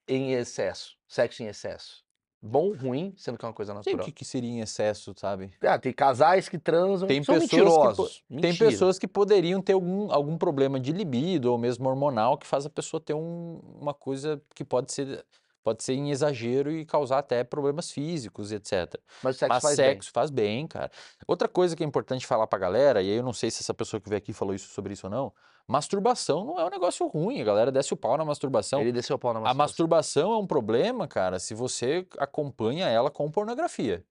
em excesso. Sexo em excesso. Bom, ruim, sendo que é uma coisa Não sei o natural. que, que seria em excesso, sabe? Ah, tem casais que transam, Tem são pessoas que mentirosos. Tem Mentira. pessoas que poderiam ter algum, algum problema de libido ou mesmo hormonal que faz a pessoa ter um- uma coisa que pode ser pode ser em exagero e causar até problemas físicos e etc. Mas sexo Mas faz bem. sexo faz bem, cara. Outra coisa que é importante falar pra galera, e aí eu não sei se essa pessoa que veio aqui falou isso sobre isso ou não, masturbação não é um negócio ruim, a galera desce o pau na masturbação. Ele desceu o pau na A masturbação. masturbação é um problema, cara, se você acompanha ela com pornografia.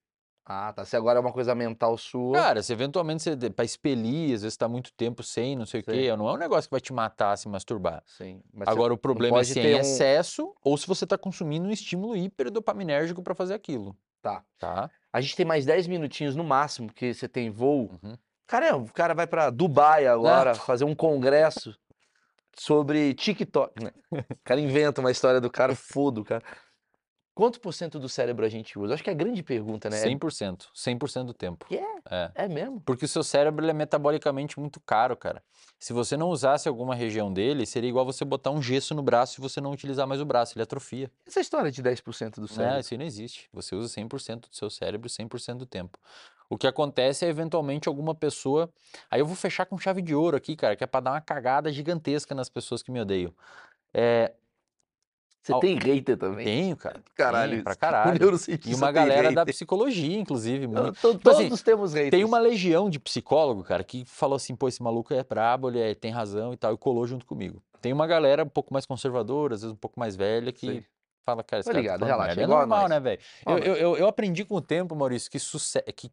Ah, tá. Se agora é uma coisa mental sua. Cara, se eventualmente você, pra expelir, às vezes tá muito tempo sem, não sei o quê, não é um negócio que vai te matar se masturbar. Sim. Mas Agora, o problema é se é em um- excesso ou se você tá consumindo um estímulo hiperdopaminérgico pra fazer aquilo, Tá. tá? A gente tem mais 10 minutinhos no máximo, porque você tem voo. Uhum. Cara, o cara vai pra Dubai agora fazer um congresso sobre TikTok. né? O cara inventa uma história do cara, foda cara. Quanto por cento do cérebro a gente usa? Acho que é a grande pergunta, né? 100%, 100% do tempo. Que é? É. É mesmo? Porque o seu cérebro é metabolicamente muito caro, cara. Se você não usasse alguma região dele, seria igual você botar um gesso no braço e você não utilizar mais o braço, ele atrofia. Essa história de 10% do Não, cérebro. isso aí não existe. Você usa 100% do seu cérebro 100% do tempo. O que acontece é eventualmente alguma pessoa. Aí eu vou fechar com chave de ouro aqui, cara, que é pra dar uma cagada gigantesca nas pessoas que me odeiam. É, Você tem hater também? tenho, cara. Caralho, tenho, pra caralho. E uma galera da hater. psicologia, inclusive. Então, muito. to- Tipo assim, Todos temos haters. Tem uma legião de psicólogo, cara, que falou assim, pô, esse maluco é brabo, ele é- tem razão e tal, e colou junto comigo. Tem uma galera um pouco mais conservadora, às vezes um pouco mais velha, que Sei. fala, cara, esse Tô cara tá ligado, falando relaxa, é É normal, né, velho? Eu, eu, eu, eu aprendi com o tempo, Maurício, que, suce... que,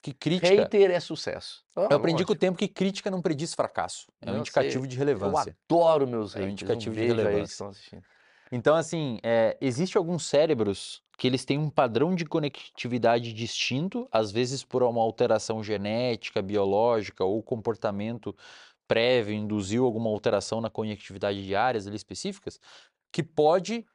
que crítica... Hater é sucesso. Ah, Eu aprendi com o tempo que crítica não prediz fracasso. É um Eu indicativo sei. de Eu relevância. adoro meus É um haters. indicativo um de relevância. assistindo. Então, assim, é, existe alguns cérebros que eles têm um padrão de conectividade distinto, às vezes por uma alteração genética, biológica ou comportamento prévio induziu alguma alteração na conectividade de áreas ali específicas, que pode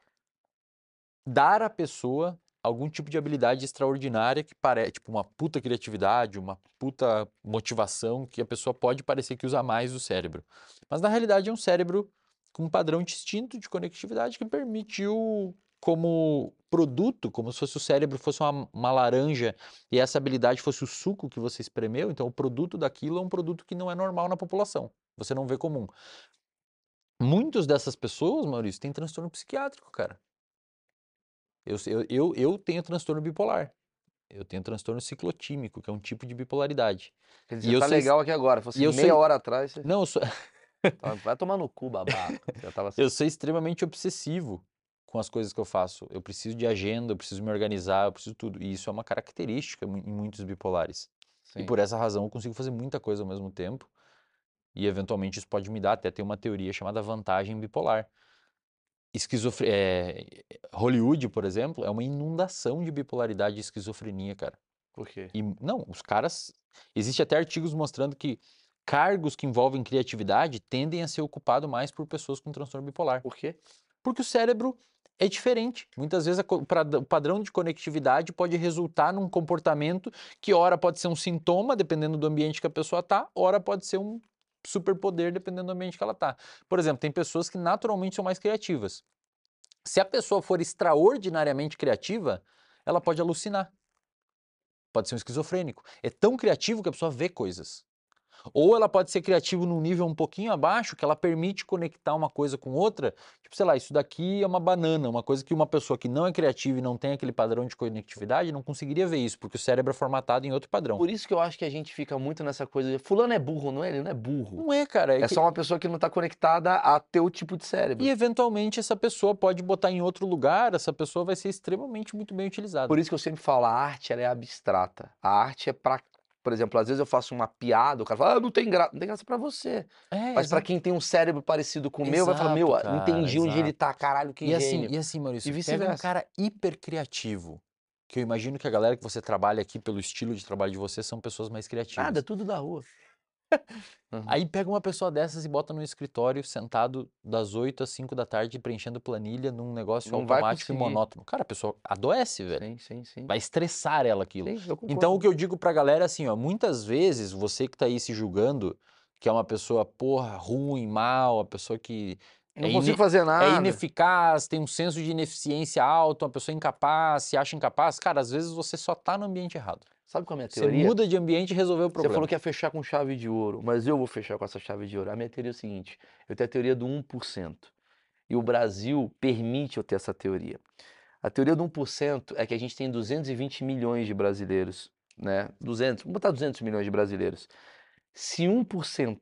dar à pessoa algum tipo de habilidade extraordinária que parece, tipo, uma puta criatividade, uma puta motivação que a pessoa pode parecer que usa mais o cérebro. Mas na realidade é um cérebro com um padrão distinto de conectividade que permitiu como produto, como se fosse o cérebro fosse uma, uma laranja e essa habilidade fosse o suco que você espremeu, então o produto daquilo é um produto que não é normal na população. Você não vê comum. Muitos dessas pessoas, Maurício, têm transtorno psiquiátrico, cara. Eu, eu, eu, eu tenho transtorno bipolar. Eu tenho transtorno ciclotímico, que é um tipo de bipolaridade. Quer E dizer, eu tá sei- legal aqui agora. Fosse e eu meia sei- hora atrás, você Não, eu sou, vai tomar no cu, babaca. Assim. eu sou extremamente obsessivo com as coisas que eu faço. Eu preciso de agenda, eu preciso me organizar, eu preciso tudo. E isso é uma característica em muitos bipolares. E Sim. por essa razão eu consigo fazer muita coisa ao mesmo tempo. E eventualmente isso pode me dar até ter uma teoria chamada vantagem bipolar. Esquizofre... é, Hollywood, por exemplo, é uma inundação de bipolaridade e esquizofrenia, cara. Por quê? E não, os caras. Existem até artigos mostrando que cargos que envolvem criatividade tendem a ser ocupados mais por pessoas com transtorno bipolar. Por quê? Porque o cérebro é diferente. Muitas vezes o padrão de conectividade pode resultar num comportamento que, ora, pode ser um sintoma, dependendo do ambiente que a pessoa está, ora, pode ser um superpoder, dependendo do ambiente que ela está. Por exemplo, tem pessoas que naturalmente são mais criativas. Se a pessoa for extraordinariamente criativa, ela pode alucinar. Pode ser um esquizofrênico. É tão criativo que a pessoa vê coisas. Ou ela pode ser criativa num nível um pouquinho abaixo, que ela permite conectar uma coisa com outra. Tipo, sei lá, isso daqui é uma banana, uma coisa que uma pessoa que não é criativa e não tem aquele padrão de conectividade não conseguiria ver isso, porque o cérebro é formatado em outro padrão. Por isso que eu acho que a gente fica muito nessa coisa de fulano é burro, não é? Ele não é burro. Não é, cara. É, É que- só uma pessoa que não tá conectada a teu tipo de cérebro. E eventualmente essa pessoa pode botar em outro lugar, essa pessoa vai ser extremamente muito bem utilizada. Por isso que eu sempre falo, a arte ela é abstrata. A arte é pra. Por exemplo, às vezes eu faço uma piada, o cara fala, ah, não tem graça. Não tem graça pra você. É, Mas pra exato. quem tem um cérebro parecido com o meu, vai falar, Exato, meu, cara, entendi onde ele exato. tá, caralho, que E assim, gênio. e assim, Maurício, E pega um cara hiper criativo, que eu imagino que a galera que você trabalha aqui, pelo estilo de trabalho de você, são pessoas mais criativas. Nada, tudo da rua. Uhum. Aí pega uma pessoa dessas e bota no escritório, sentado das 8 às 5 da tarde, preenchendo planilha num negócio Não automático e monótono. Cara, a pessoa adoece, velho. Sim, sim, sim. Vai estressar ela aquilo. Então, o que eu digo pra galera é assim, ó, muitas vezes você que tá aí se julgando, que é uma pessoa, porra, ruim, mal, a pessoa que não é consigo fazer nada. é ineficaz, tem um senso de ineficiência alto, uma pessoa incapaz, se acha incapaz, cara, às vezes você só tá no ambiente errado. Sabe qual é a minha Você teoria? muda de ambiente e resolveu o Você problema. falou que ia fechar com chave de ouro, mas eu vou fechar com essa chave de ouro. A minha teoria é o seguinte: eu tenho a teoria do 1%. E o Brasil permite eu ter essa teoria. A teoria do 1% é que a gente tem 220 milhões de brasileiros, né? 200, vamos botar 200 milhões de brasileiros. Se 1%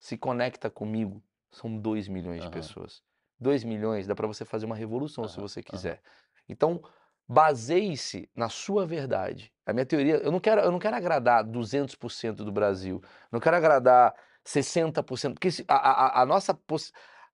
se conecta comigo, são 2 milhões de Aham. pessoas. 2 milhões dá para você fazer uma revolução se Aham, você quiser. Então, baseie-se na sua verdade. A minha teoria, eu não quero, eu não quero agradar 200% do Brasil. Não quero agradar 60%, porque se- a, a- a nossa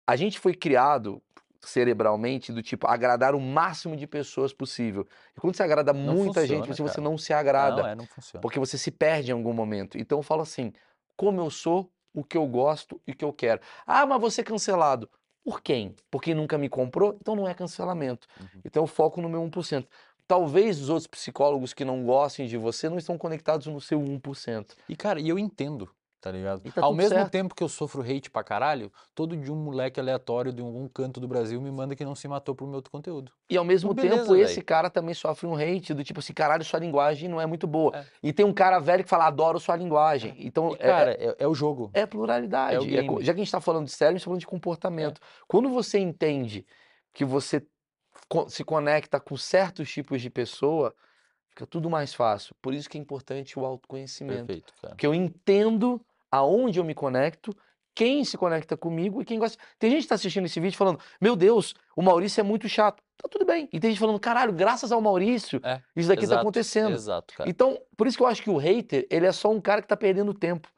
a gente foi criado cerebralmente do tipo agradar o máximo de pessoas possível. E quando você agrada Não muita gente, funciona, você, você cara. não se agrada, Não, é, não funciona. porque você se perde em algum momento. Então eu falo assim, como eu sou, o que eu gosto e o que eu quero. Ah, mas você cancelado. Por quem? Porque nunca me comprou? Então não é cancelamento. Uhum. Então eu foco no meu 1%. Talvez os outros psicólogos que não gostem de você não estão conectados no seu 1%. E, cara, e eu entendo, tá ligado? Tá Ao mesmo certo. tempo que eu sofro hate pra caralho, todo dia um moleque aleatório de algum canto do Brasil me manda que não se matou pro meu outro conteúdo. E ao mesmo Então, beleza, tempo, esse velho. cara também sofre um hate do tipo assim, caralho, sua linguagem não é muito boa. É. E tem um cara velho que fala, adoro sua linguagem. Então, E, é- cara, é, é o jogo. é, pluralidade. é É já que a gente tá falando de cérebro, a gente tá falando de comportamento. Quando você entende que você se conecta com certos tipos de pessoa, fica tudo mais fácil. Por isso que é importante o autoconhecimento. Perfeito, cara. Porque eu entendo aonde eu me conecto, quem se conecta comigo e quem gosta. Tem gente que tá assistindo esse vídeo falando: Meu Deus, o Maurício é muito chato. Tá tudo bem. E tem gente falando: Caralho, graças ao Maurício, É, isso daqui tá exato, acontecendo. Exato, cara. Então, por isso que eu acho que o hater, ele é só um cara que tá perdendo tempo.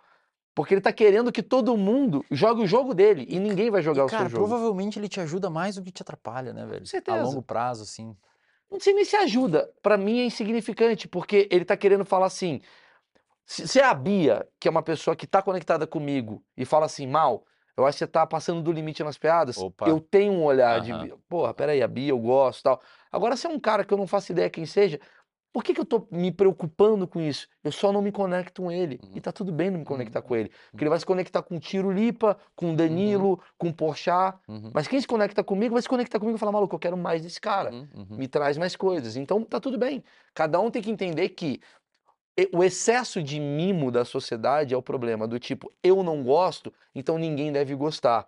Porque ele tá querendo que todo mundo jogue o jogo dele e ninguém vai jogar E, o cara, seu jogo. provavelmente ele te ajuda mais do que te atrapalha, né, velho? certeza. A longo prazo, assim. Não sei nem se ajuda. Pra mim é insignificante, porque ele tá querendo falar assim. Se, é a Bia, que é uma pessoa que tá conectada comigo, e fala assim, mal, eu acho que você tá passando do limite nas piadas, Opa. eu tenho um olhar de. Aham. Bia. Porra, peraí, a Bia eu gosto e tal. Agora, se é um cara que eu não faço ideia quem seja, por que, que eu tô me preocupando com isso? Eu só não me conecto com ele. E Uhum. tá tudo bem não me conectar Uhum. com ele. Porque ele vai se conectar com o Tiro Lipa, com o Danilo, com o Porchat. Uhum. Mas quem se conecta comigo vai se conectar comigo e falar, maluco, eu quero mais desse cara Uhum, uhum. me traz mais coisas. Então tá tudo bem. Cada um tem que entender que e- o excesso de mimo da sociedade é o problema. Do tipo, eu não gosto, então ninguém deve gostar.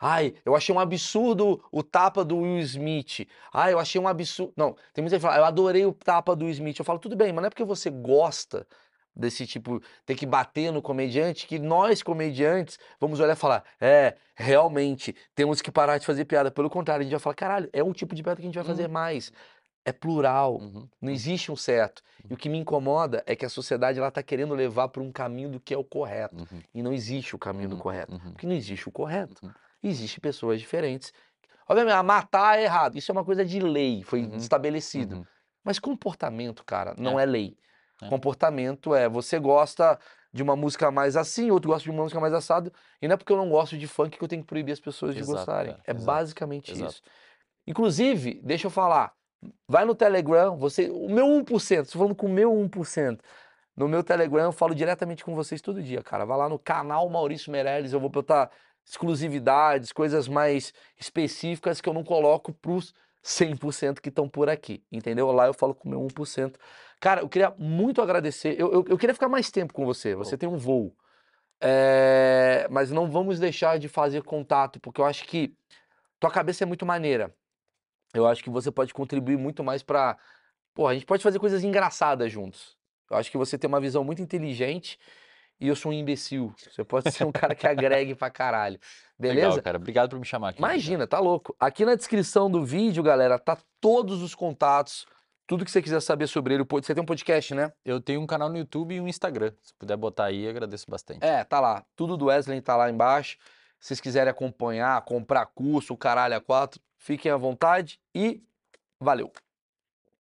Ai, eu achei um absurdo o tapa do Will Smith. Ai, eu achei um absurdo. Não, tem muita gente que fala, eu adorei o tapa do Will Smith. Eu falo, tudo bem, mas não é porque você gosta desse tipo, ter que bater no comediante, que nós, comediantes, vamos olhar e falar, é, realmente, temos que parar de fazer piada. Pelo contrário, a gente vai falar, caralho, é um tipo de piada que a gente vai fazer mais. É plural. Uhum. Não existe um certo. E o que me incomoda é que a sociedade ela tá querendo levar para um caminho do que é o correto. Uhum. E não existe o caminho do Uhum. correto. Uhum. Porque não existe o correto. Existem pessoas diferentes. Obviamente, matar é errado. Isso é uma coisa de lei, foi Uhum. estabelecido. Uhum. Mas comportamento, cara, não é, lei. É. Comportamento é você gosta de uma música mais assim, outro gosta de uma música mais assado. E não é porque eu não gosto de funk que eu tenho que proibir as pessoas de Exato, gostarem. cara, É exato, basicamente exato. isso. Inclusive, deixa eu falar, vai no Telegram, você, o meu 1%, estou falando com o meu 1%. No meu Telegram eu falo diretamente com vocês todo dia, cara. Vai lá no canal Maurício Meirelles, eu vou botar exclusividades, coisas mais específicas que eu não coloco pros 100% que estão por aqui, entendeu? Lá eu falo com o meu 1%. Cara, eu queria muito agradecer, eu, eu, eu queria ficar mais tempo com você, você tem um voo. É, mas não vamos deixar de fazer contato, porque eu acho que tua cabeça é muito maneira. Eu acho que você pode contribuir muito mais pra. Pô, a gente pode fazer coisas engraçadas juntos. Eu acho que você tem uma visão muito inteligente e eu sou um imbecil. Você pode ser um cara que agregue pra caralho. Beleza? Legal, cara. Obrigado por me chamar aqui. Imagina, tá louco. Aqui na descrição do vídeo, galera, tá todos os contatos, tudo que você quiser saber sobre ele. Você tem um podcast, né? Eu tenho um canal no YouTube e um Instagram. Se puder botar aí, agradeço bastante. É, tá lá. Tudo do Wesley tá lá embaixo. Se vocês quiserem acompanhar, comprar curso, o caralho a quatro, fiquem à vontade e valeu.